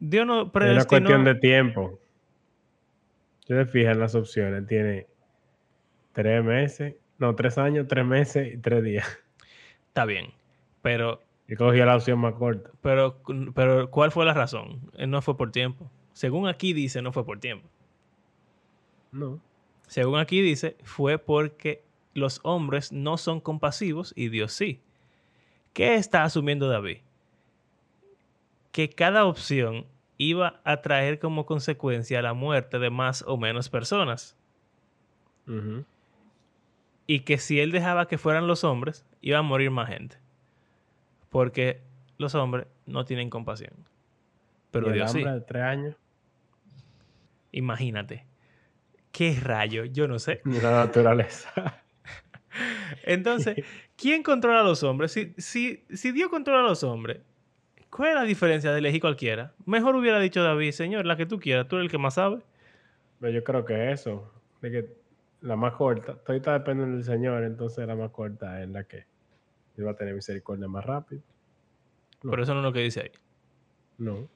Dios no
Es una cuestión de tiempo. Si te fijas las opciones, tiene tres meses, no, tres años, tres meses y tres días.
Está bien, pero...
Y cogió la opción más corta.
Pero, pero, ¿cuál fue la razón? No fue por tiempo. Según aquí dice, no fue por tiempo.
No.
Según aquí dice, fue porque los hombres no son compasivos y Dios sí. ¿Qué está asumiendo David? que cada opción iba a traer como consecuencia la muerte de más o menos personas. Y que si él dejaba que fueran los hombres, iba a morir más gente. Porque los hombres no tienen compasión. Pero Dios sí.
de tres años.
Imagínate. ¿Qué rayo? Yo no sé.
La naturaleza.
Entonces, ¿quién controla a los hombres? Si, si, si Dios controla a los hombres, ¿Cuál es la diferencia de elegir cualquiera? Mejor hubiera dicho David, señor, la que tú quieras, tú eres el que más sabe.
Pero yo creo que eso, de que la más corta, todavía depende del Señor, entonces la más corta es la que va a tener misericordia más rápido.
Pero eso no es lo que dice ahí.
No.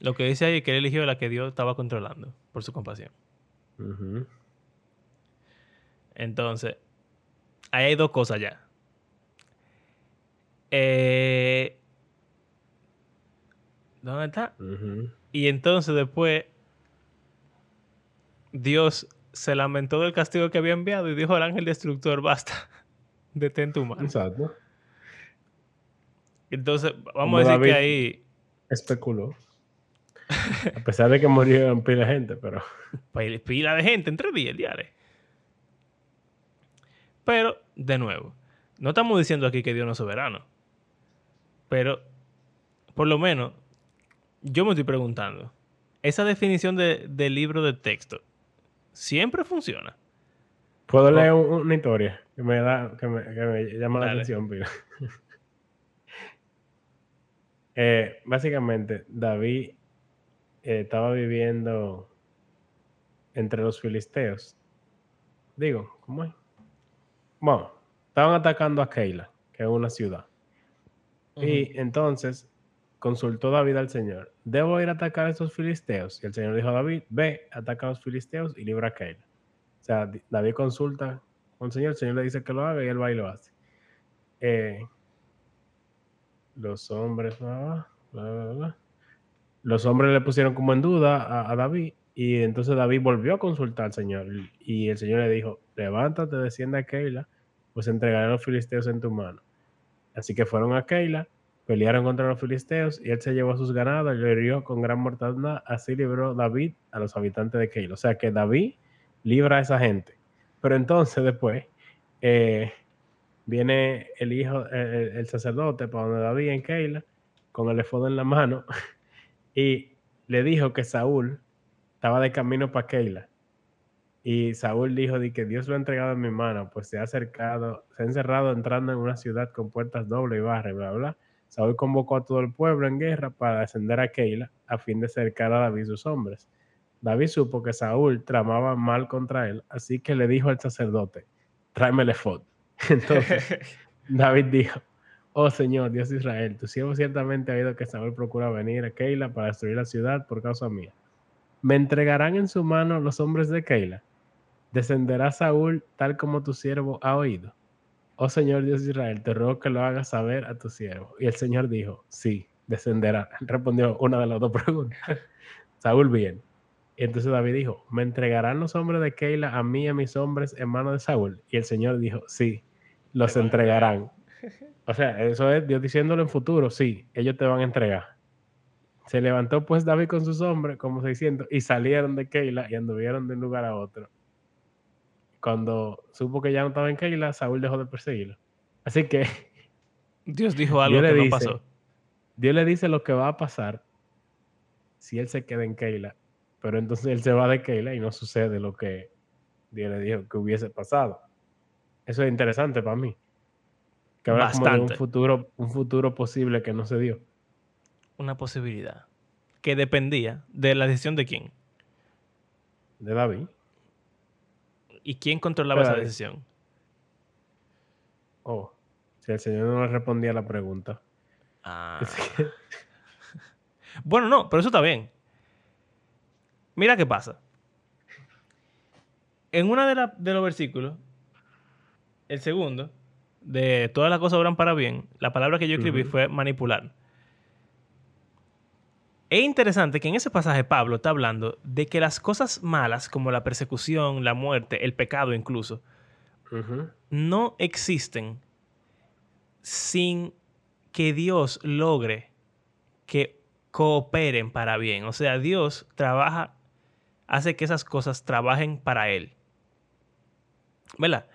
Lo que dice ahí es que él eligió la que Dios estaba controlando por su compasión. Entonces, ahí hay dos cosas ya. Eh, ¿Dónde está? Y entonces después Dios se lamentó del castigo que había enviado y dijo al ángel destructor, basta, detén tu mano.
Exacto.
Entonces, vamos a decir que ahí...
Especuló. A pesar de que murieron pila de gente, pero...
Pila de gente entre días, diarios. Pero, de nuevo, no estamos diciendo aquí que Dios no es soberano. Pero, por lo menos, yo me estoy preguntando, esa definición de, libro de texto, ¿siempre funciona?
Puedo leer una historia que me, da, que me, llama la atención, eh, básicamente, David eh, estaba viviendo entre los filisteos. Digo, ¿cómo es? Bueno, estaban atacando a Keila, que es una ciudad. Y entonces consultó David al Señor, ¿debo ir a atacar a estos filisteos? Y el Señor dijo a David, ve, ataca a los filisteos y libra a Keila. O sea, David consulta con el Señor, el Señor le dice que lo haga y él va y lo hace. Eh, los hombres, los hombres le pusieron como en duda a, David y entonces David volvió a consultar al Señor y el Señor le dijo, levántate, desciende a Keila, pues entregaré a los filisteos en tu mano. Así que fueron a Keila Pelearon contra los filisteos y él se llevó a sus ganados y lo hirió con gran mortandad. Así libró David a los habitantes de Keila. O sea que David libra a esa gente. Pero entonces después eh, viene el hijo, el, sacerdote para donde David en Keila con el efod en la mano y le dijo que Saúl estaba de camino para Keila. Y Saúl dijo de que Dios lo ha entregado en mi mano, pues se ha acercado, se ha encerrado entrando en una ciudad con puertas doble y barre, bla, bla. Saúl convocó a todo el pueblo en guerra para descender a Keila a fin de cercar a David y sus hombres. David supo que Saúl tramaba mal contra él, así que le dijo al sacerdote, tráeme el. Entonces David dijo, oh Señor, Dios de Israel, tu siervo ciertamente ha oído que Saúl procura venir a Keila para destruir la ciudad por causa mía. ¿Me entregarán en su mano los hombres de Keila? ¿Descenderá Saúl tal como tu siervo ha oído? Oh Señor Dios de Israel, te ruego que lo hagas saber a tu siervo. Y el Señor dijo, sí, descenderá. Respondió una de las dos preguntas. Saúl bien. Y entonces David dijo, ¿me entregarán los hombres de Keila a mí y a mis hombres en mano de Saúl? Y el Señor dijo, sí, los entregarán. O sea, eso es Dios diciéndolo en futuro, sí, ellos te van a entregar. Se levantó pues David con sus hombres, como 600, y salieron de Keila y anduvieron de un lugar a otro. Cuando supo que ya no estaba en Keila, Saúl dejó de perseguirlo. Así que...
Dios dijo algo que no pasó.
Dios le dice lo que va a pasar si él se queda en Keila pero entonces él se va de Keila y no sucede lo que Dios le dijo que hubiese pasado. Eso es interesante para mí. Que habla como de un futuro, un futuro posible que no se dio.
Una posibilidad. Que dependía de la decisión de quién.
De David.
¿Y quién controlaba esa decisión?
Oh, si el Señor no le respondía a la pregunta.
Ah. bueno, no, pero eso está bien. Mira qué pasa. En uno de, de los versículos, el segundo, de todas las cosas obran para bien, la palabra que yo escribí fue manipular. Es interesante que en ese pasaje Pablo está hablando de que las cosas malas, como la persecución, la muerte, el pecado incluso, no existen sin que Dios logre que cooperen para bien. O sea, Dios trabaja hace que esas cosas trabajen para Él. ¿Verdad?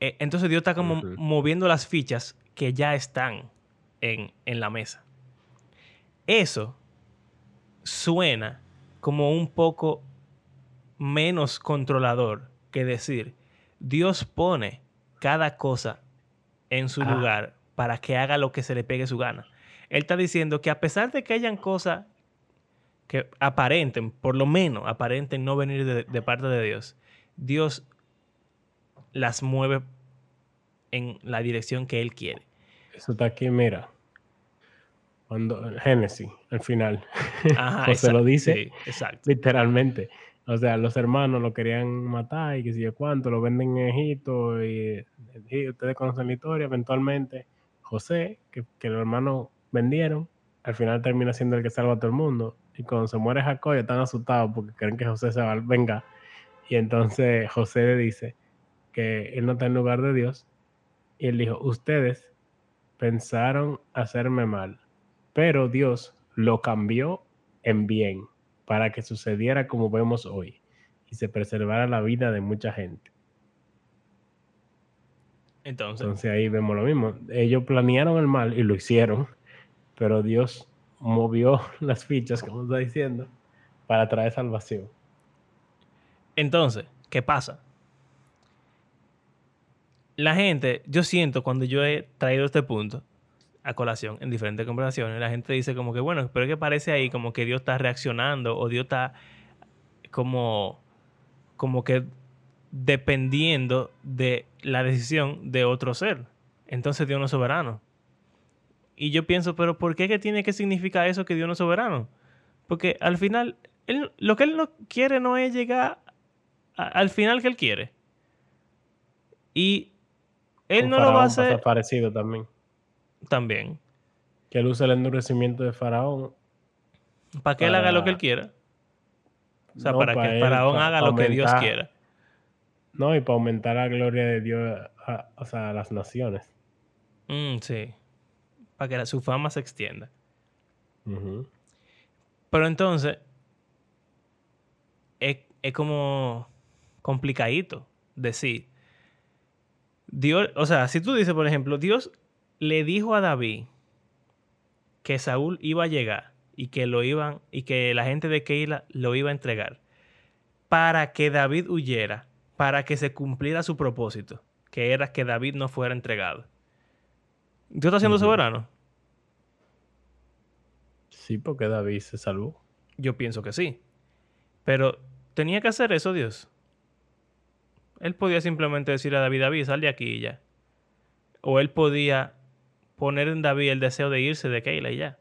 Eh, entonces Dios está como moviendo las fichas que ya están en, en la mesa. Eso suena como un poco menos controlador que decir, Dios pone cada cosa en su ah. lugar para que haga lo que se le pegue su gana. Él está diciendo que a pesar de que hayan cosas que aparenten, por lo menos aparenten no venir de, parte de Dios, Dios las mueve en la dirección que Él quiere.
Eso está aquí, mira. Cuando Génesis, al final. Ajá, se lo dice literalmente. O sea, los hermanos lo querían matar y que si yo cuánto, lo venden en Egipto y, ustedes conocen la historia. Eventualmente, José, que, que los hermanos vendieron, al final termina siendo el que salva a todo el mundo y cuando se muere Jacob ya están asustados porque creen que José se va a vengar. Y entonces José le dice que él no está en lugar de Dios. Y él dijo, ustedes pensaron hacerme mal, pero Dios lo cambió en bien para que sucediera como vemos hoy y se preservara la vida de mucha gente.
Entonces,
Entonces ahí vemos lo mismo. Ellos planearon el mal y lo hicieron, pero Dios movió las fichas, como está diciendo, para traer salvación.
Entonces, ¿qué pasa? La gente, yo siento cuando yo he traído este punto a colación en diferentes conversaciones, la gente dice como que, bueno, pero es que parece ahí como que Dios está reaccionando o Dios está como, como que dependiendo de la decisión de otro ser. Entonces Dios no es soberano. Y yo pienso, pero ¿por qué que tiene que significar eso que Dios no es soberano? Porque al final, lo que él no quiere no es llegar al final que él quiere. Y él no lo va a hacer.
parecido también.
También.
Que él use el endurecimiento de Faraón.
Para que él haga lo que él quiera. O sea, para, que Faraón haga lo que Dios quiera.
No, y para aumentar la gloria de Dios a, o sea, a las naciones.
Mm, sí para que su fama se extienda. Pero entonces, es, como complicadito decir. Dios, o sea, si tú dices, por ejemplo, Dios le dijo a David que Saúl iba a llegar y que lo iban y que la gente de Keila lo iba a entregar. para que David huyera, para que se cumpliera su propósito, que era que David no fuera entregado. ¿Dios está siendo soberano?
Sí, porque David se salvó.
Yo pienso que sí. Pero tenía que hacer eso Dios. Él podía simplemente decir a David, David, sal de aquí y ya. O él podía poner en David el deseo de irse de Keila y ya.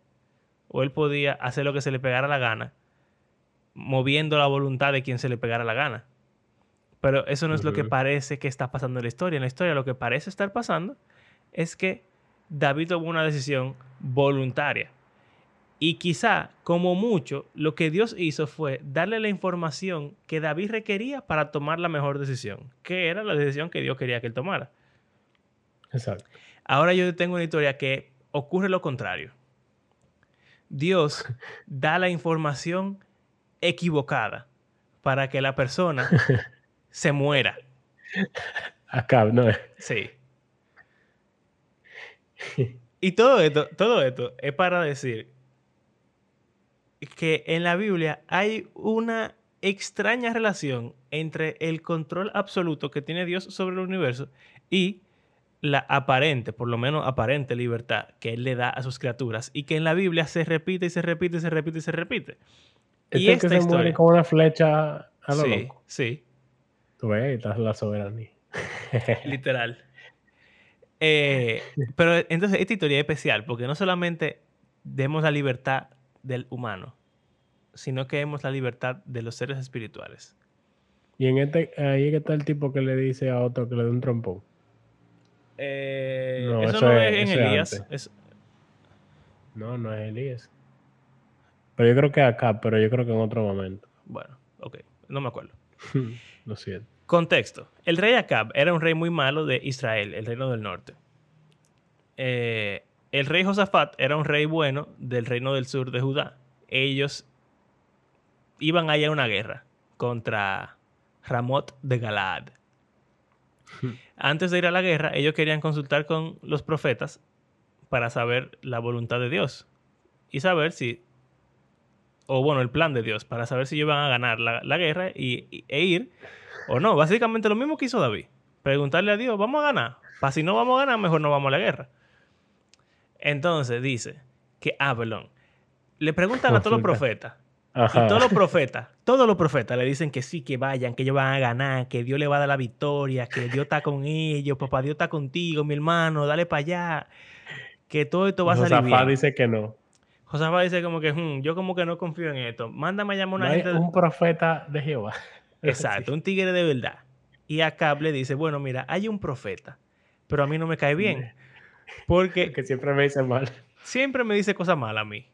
O él podía hacer lo que se le pegara la gana, moviendo la voluntad de quien se le pegara la gana. Pero eso no es lo que parece que está pasando en la historia. En la historia lo que parece estar pasando es que David tomó una decisión voluntaria. Y quizá, como mucho, lo que Dios hizo fue darle la información que David requería para tomar la mejor decisión, que era la decisión que Dios quería que él tomara.
Exacto.
Ahora yo tengo una historia que ocurre lo contrario. Dios da la información equivocada para que la persona se muera.
Acá, ¿no?
Sí. Y todo esto, todo esto es para decir que en la Biblia hay una extraña relación entre el control absoluto que tiene Dios sobre el universo y la aparente, por lo menos aparente libertad que Él le da a sus criaturas y que en la Biblia se repite y se repite y se repite y se repite.
y esta que se muere con una flecha a lo
sí,
loco.
Sí,
Tú ves, estás la soberanía.
Literal. Eh, pero entonces esta historia es especial porque no solamente demos la libertad del humano, sino que demos la libertad de los seres espirituales.
Y en este, ahí está el tipo que le dice a otro que le dé un trompón.
Eh, eso, no es, en Elías.
No, no es Elías. Pero yo creo que acá, pero yo creo que en otro momento.
Bueno, ok, no me acuerdo.
Lo siento.
Contexto. El rey Acab era un rey muy malo de Israel, el reino del norte. Eh, el rey Josafat era un rey bueno del reino del sur de Judá. Ellos iban allá a una guerra contra Ramot de Galaad. Antes de ir a la guerra, ellos querían consultar con los profetas para saber la voluntad de Dios y saber si, o bueno, el plan de Dios, para saber si ellos iban a ganar la, guerra y, e ir o no. Básicamente lo mismo que hizo David. Preguntarle a Dios, ¿vamos a ganar? Para si no vamos a ganar, mejor no vamos a la guerra. Entonces dice que Abelón le preguntan a todos los profetas y todos los profetas, todos los profetas le dicen que sí, que vayan, que ellos van a ganar, que Dios le va a dar la victoria, que Dios está con ellos, papá Dios está contigo, mi hermano, dale para allá, que todo esto va a salir
Josafá dice que no.
Josafá dice como que, hmm, yo como que no confío en esto. Mándame a llamar a una gente.
Un profeta de Jehová.
Exacto, un tigre de verdad. Y Acab le dice, bueno, mira, hay un profeta, pero a mí no me cae bien. Porque...
que siempre me dice mal.
Siempre me dice cosas malas a mí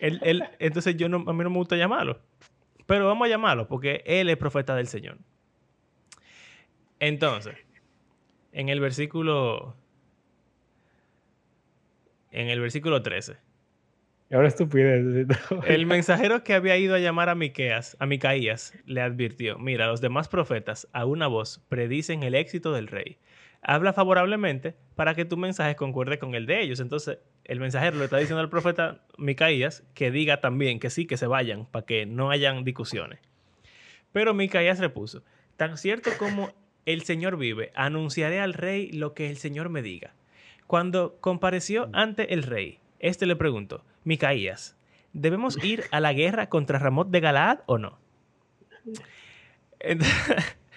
entonces yo no, a mí no me gusta llamarlo. Pero vamos a llamarlo porque él es profeta del Señor. Entonces, en el versículo en el versículo 13.
Ahora estupidez.
El mensajero que había ido a llamar a Miqueas, a Micaías, le advirtió, mira, los demás profetas a una voz predicen el éxito del rey. Habla favorablemente para que tu mensaje concuerde con el de ellos. Entonces, el mensajero le está diciendo al profeta Micaías que diga también que sí, que se vayan, para que no hayan discusiones. Pero Micaías repuso, tan cierto como el Señor vive, anunciaré al rey lo que el Señor me diga. Cuando compareció ante el rey, este le preguntó, Micaías, ¿debemos ir a la guerra contra Ramot de Galaad o no?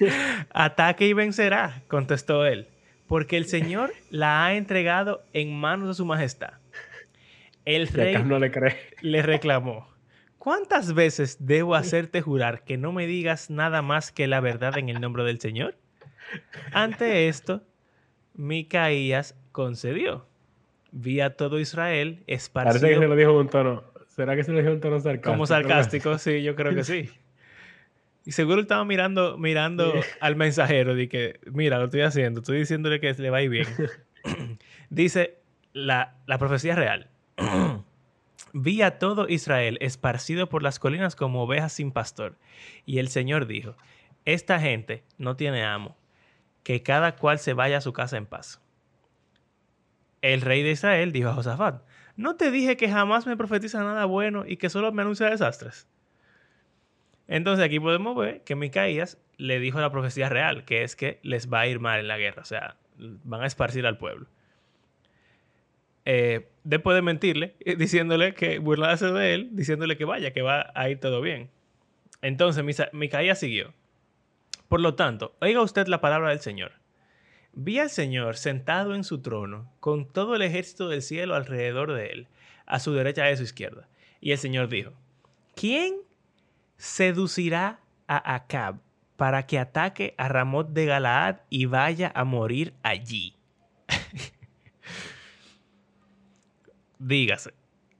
Ataque y vencerá, contestó él porque el Señor la ha entregado en manos de su majestad. El rey
no le, cree.
le reclamó, ¿cuántas veces debo hacerte jurar que no me digas nada más que la verdad en el nombre del Señor? Ante esto, Micaías concedió. Vi a todo Israel esparcido.
Parece que se lo dijo un tono. ¿Será que se lo dijo un tono sarcástico?
Como sarcástico, sí, yo creo que sí. Y seguro estaba mirando, mirando al mensajero de que, mira, lo estoy haciendo, estoy diciéndole que le va a ir bien. Dice la, la profecía real. Vi a todo Israel esparcido por las colinas como ovejas sin pastor. Y el Señor dijo, esta gente no tiene amo, que cada cual se vaya a su casa en paz. El rey de Israel dijo a Josafat, ¿no te dije que jamás me profetiza nada bueno y que solo me anuncia desastres? Entonces aquí podemos ver que Micaías le dijo la profecía real, que es que les va a ir mal en la guerra, o sea, van a esparcir al pueblo. Eh, después de mentirle, diciéndole que burlarse de él, diciéndole que vaya, que va a ir todo bien. Entonces Micaías siguió. Por lo tanto, oiga usted la palabra del Señor. Vi al Señor sentado en su trono, con todo el ejército del cielo alrededor de él, a su derecha y a su izquierda. Y el Señor dijo, ¿quién seducirá a Acab para que ataque a Ramot de Galaad y vaya a morir allí? Dígase,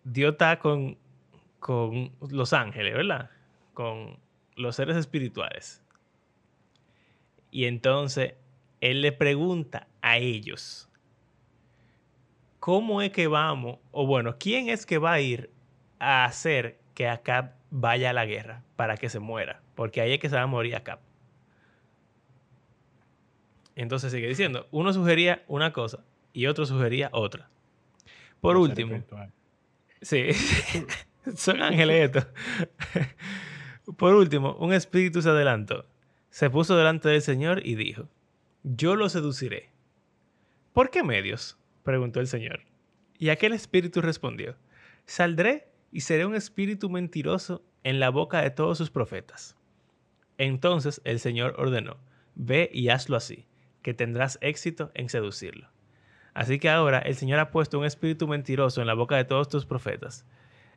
Dios está con, con los ángeles, ¿verdad? Con los seres espirituales. Y entonces él le pregunta a ellos, ¿cómo es que vamos? O bueno, ¿quién es que va a ir a hacer que Acab vaya a la guerra para que se muera? Porque ahí es que se va a morir Acab. Entonces sigue diciendo, uno sugería una cosa y otro sugería otra. Por último, sí, son ángeles estos. Por último, un espíritu se adelantó, se puso delante del Señor y dijo, yo lo seduciré. ¿Por qué medios? preguntó el Señor. Y aquel espíritu respondió, saldré y seré un espíritu mentiroso en la boca de todos sus profetas. Entonces el Señor ordenó, ve y hazlo así, que tendrás éxito en seducirlo. Así que ahora el Señor ha puesto un espíritu mentiroso en la boca de todos tus profetas.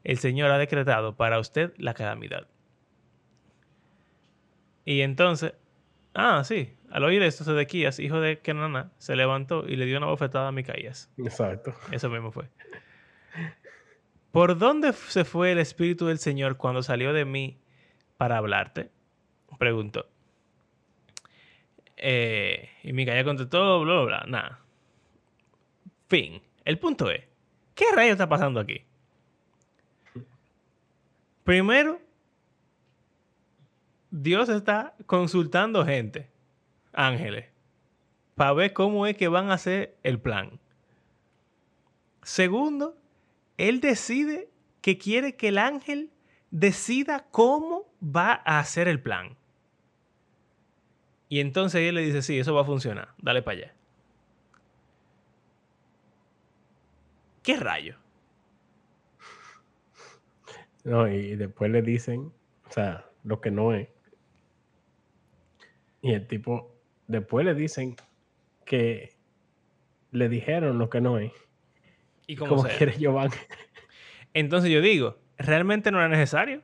El Señor ha decretado para usted la calamidad. Y entonces, ah, sí, al oír esto, Sedequías, hijo de Kenana, se levantó y le dio una bofetada a Micaías.
Exacto.
Eso mismo fue. ¿Por dónde se fue el Espíritu del Señor cuando salió de mí para hablarte? Preguntó. Eh, y Micaías contestó, bla, bla, bla, nada. Fin. El punto es, ¿qué rayo está pasando aquí? Primero, Dios está consultando gente ángeles para ver cómo es que van a hacer el plan. Segundo, él decide que quiere que el ángel decida cómo va a hacer el plan. Y entonces él le dice, sí, eso va a funcionar, dale para allá. ¿Qué rayo?
No, y después le dicen, o sea, lo que no es. Y el tipo después le dicen que le dijeron lo que no es.
¿Y cómo quiere
Giovanni?
Entonces yo digo, ¿realmente no era necesario?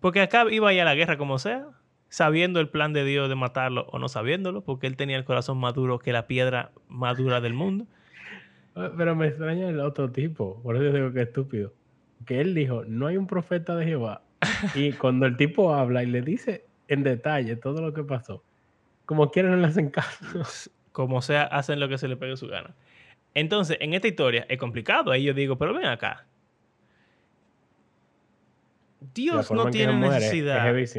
Porque acá iba a ir a la guerra como sea, sabiendo el plan de Dios de matarlo o no sabiéndolo, porque él tenía el corazón más duro que la piedra más dura del mundo.
Pero me extraña el otro tipo, por eso digo que es estúpido. Que él dijo, no hay un profeta de Jehová. Y cuando el tipo habla y le dice, en detalle todo lo que pasó. Como quieren, no le hacen caso.
Como sea, hacen lo que se le pegue su gana. Entonces, en esta historia es complicado. Ahí yo digo, pero ven acá. Dios no tiene necesidad.
es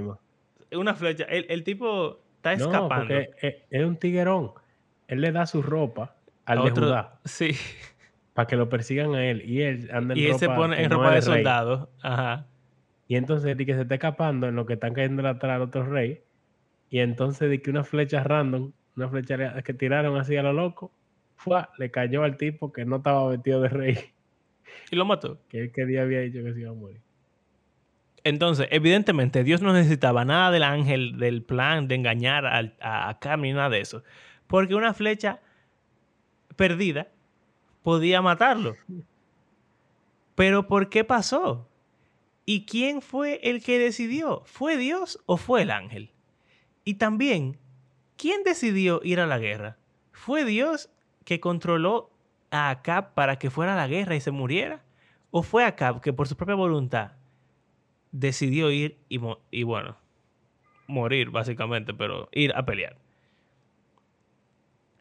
Una flecha. El, tipo está escapando.
No, porque es, un tiguerón. Él le da su ropa al de Judá.
Sí.
Para que lo persigan a él. Y él anda en
y
él
se pone en ropa de soldado. Ajá.
Y entonces de que se está escapando en lo que están cayendo atrás otro rey. Y entonces de que una flecha random, una flecha que tiraron así a lo loco, fue, le cayó al tipo que no estaba vestido de rey.
Y lo mató.
Que que día había dicho que se iba a morir.
Entonces, evidentemente, Dios no necesitaba nada del ángel, del plan de engañar a, a Cam ni nada de eso. Porque una flecha perdida podía matarlo. Pero ¿por qué pasó? ¿Y quién fue el que decidió? ¿Fue Dios o fue el ángel? Y también, ¿quién decidió ir a la guerra? ¿Fue Dios que controló a Acab para que fuera a la guerra y se muriera? ¿O fue Acab que por su propia voluntad decidió ir y, bueno, morir básicamente, pero ir a pelear?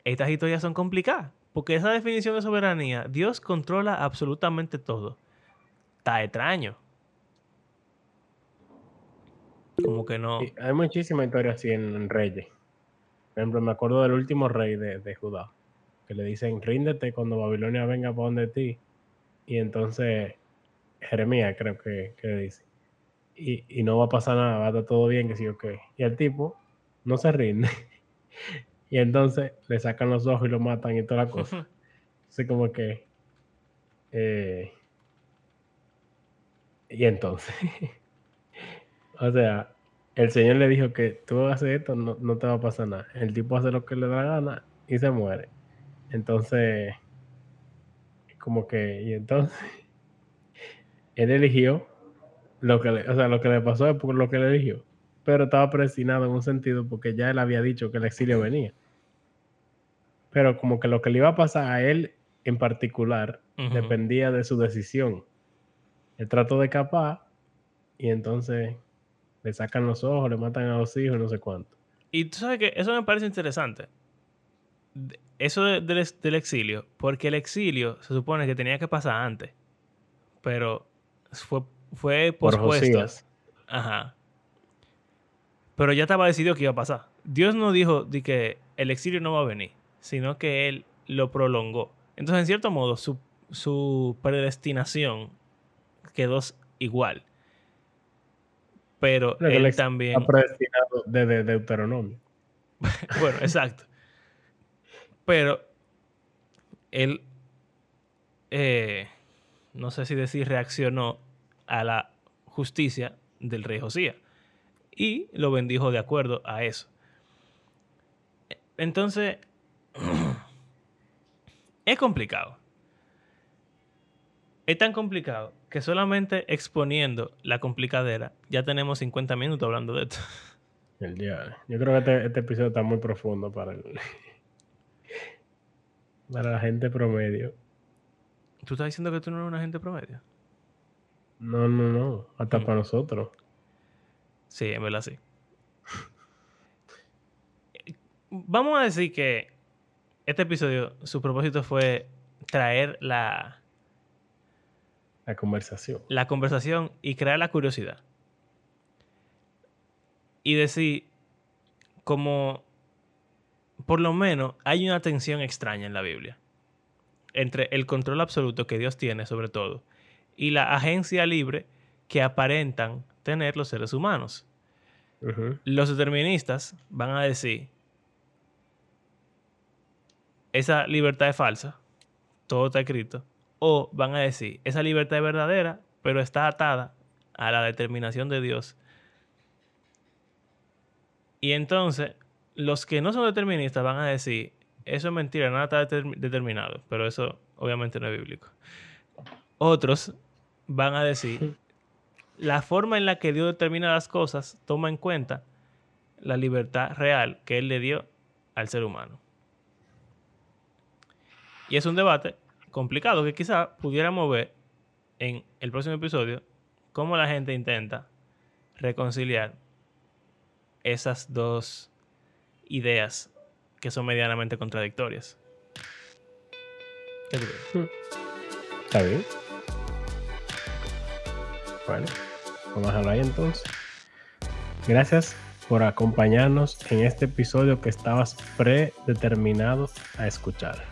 Estas historias son complicadas, porque esa definición de soberanía, Dios controla absolutamente todo. Está extraño. Como que no.
hay muchísimas historias así en, Reyes. Por ejemplo, me acuerdo del último rey de, Judá, que le dicen, ríndete cuando Babilonia venga para donde ti. Y entonces, Jeremías creo que, que dice, y, no va a pasar nada, va a estar todo bien, que sí, ok. Y el tipo no se rinde. y entonces le sacan los ojos y lo matan y toda la cosa. Así como que... Eh, y entonces... o sea, el Señor le dijo que tú hacer esto, no, no te va a pasar nada. El tipo hace lo que le da la gana y se muere. Entonces, como que, y entonces, él eligió lo que le, o sea, lo que le pasó es por lo que le eligió. Pero estaba predestinado en un sentido porque ya él había dicho que el exilio venía. Pero como que lo que le iba a pasar a él en particular dependía de su decisión. Él trató de escapar y entonces le sacan los ojos, le matan a los hijos, no sé cuánto.
Y tú sabes que eso me parece interesante. Eso del exilio, porque el exilio se supone que tenía que pasar antes, pero fue, fue pospuesto. Ajá. Pero ya estaba decidido que iba a pasar. Dios no dijo de que el exilio no va a venir, sino que Él lo prolongó. Entonces, en cierto modo, su, su predestinación quedó igual pero él también...
Está predestinado desde Deuteronomio.
bueno, exacto. Pero él, eh, no sé si decir, reaccionó a la justicia del rey Josías y lo bendijo de acuerdo a eso. Entonces, es complicado. Es tan complicado que solamente exponiendo la complicadera ya tenemos 50 minutos hablando de esto.
El día. Yo creo que este, este, episodio está muy profundo para el, para la gente promedio.
¿Tú estás diciendo que tú no eres una gente promedio?
No, no, no. Hasta para nosotros.
Sí, en verdad sí. Vamos a decir que este episodio, su propósito fue traer la,
la conversación.
La conversación y crear la curiosidad. Y decir, como, por lo menos, hay una tensión extraña en la Biblia. Entre el control absoluto que Dios tiene sobre todo y la agencia libre que aparentan tener los seres humanos. Los deterministas van a decir, esa libertad es falsa, todo está escrito, o van a decir, esa libertad es verdadera, pero está atada a la determinación de Dios. Y entonces, los que no son deterministas van a decir, eso es mentira, nada está determinado, pero eso obviamente no es bíblico. Otros van a decir, la forma en la que Dios determina las cosas toma en cuenta la libertad real que Él le dio al ser humano. Y es un debate complicado que quizá pudiéramos ver en el próximo episodio cómo la gente intenta reconciliar esas dos ideas que son medianamente contradictorias.
¿Qué crees? Está bien. Bueno, vamos a hablar ahí entonces. Gracias por acompañarnos en este episodio que estabas predeterminado a escuchar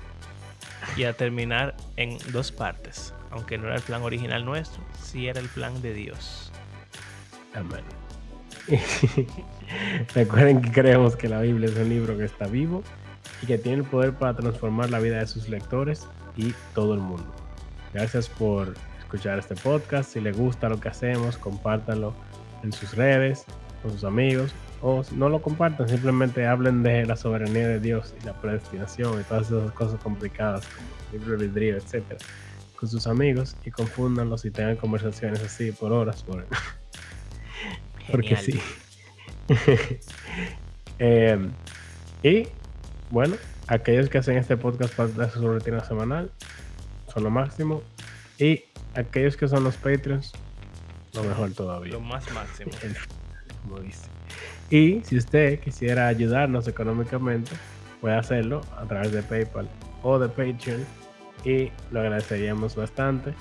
y a terminar en dos partes. Aunque no era el plan original nuestro, sí era el plan de Dios.
Amén. Recuerden que creemos que la Biblia es un libro que está vivo y que tiene el poder para transformar la vida de sus lectores y todo el mundo. Gracias por escuchar este podcast. Si les gusta lo que hacemos, compártanlo en sus redes, con sus amigos o no lo compartan, simplemente hablen de la soberanía de Dios y la predestinación y todas esas cosas complicadas como libre albedrío, etcétera, con sus amigos y confúndanlos y tengan conversaciones así por horas, por... porque sí. Em, y bueno, aquellos que hacen este podcast para su rutina semanal son lo máximo. Y aquellos que son los Patreons, lo mejor todavía.
Lo más máximo.
Como dice. Y si usted quisiera ayudarnos económicamente, puede hacerlo a través de PayPal o de Patreon y lo agradeceríamos bastante.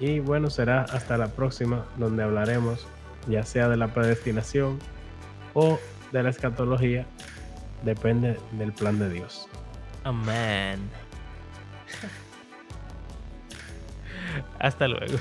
Y bueno, será hasta la próxima donde hablaremos ya sea de la predestinación o de la escatología, depende del plan de Dios.
Amén. hasta luego.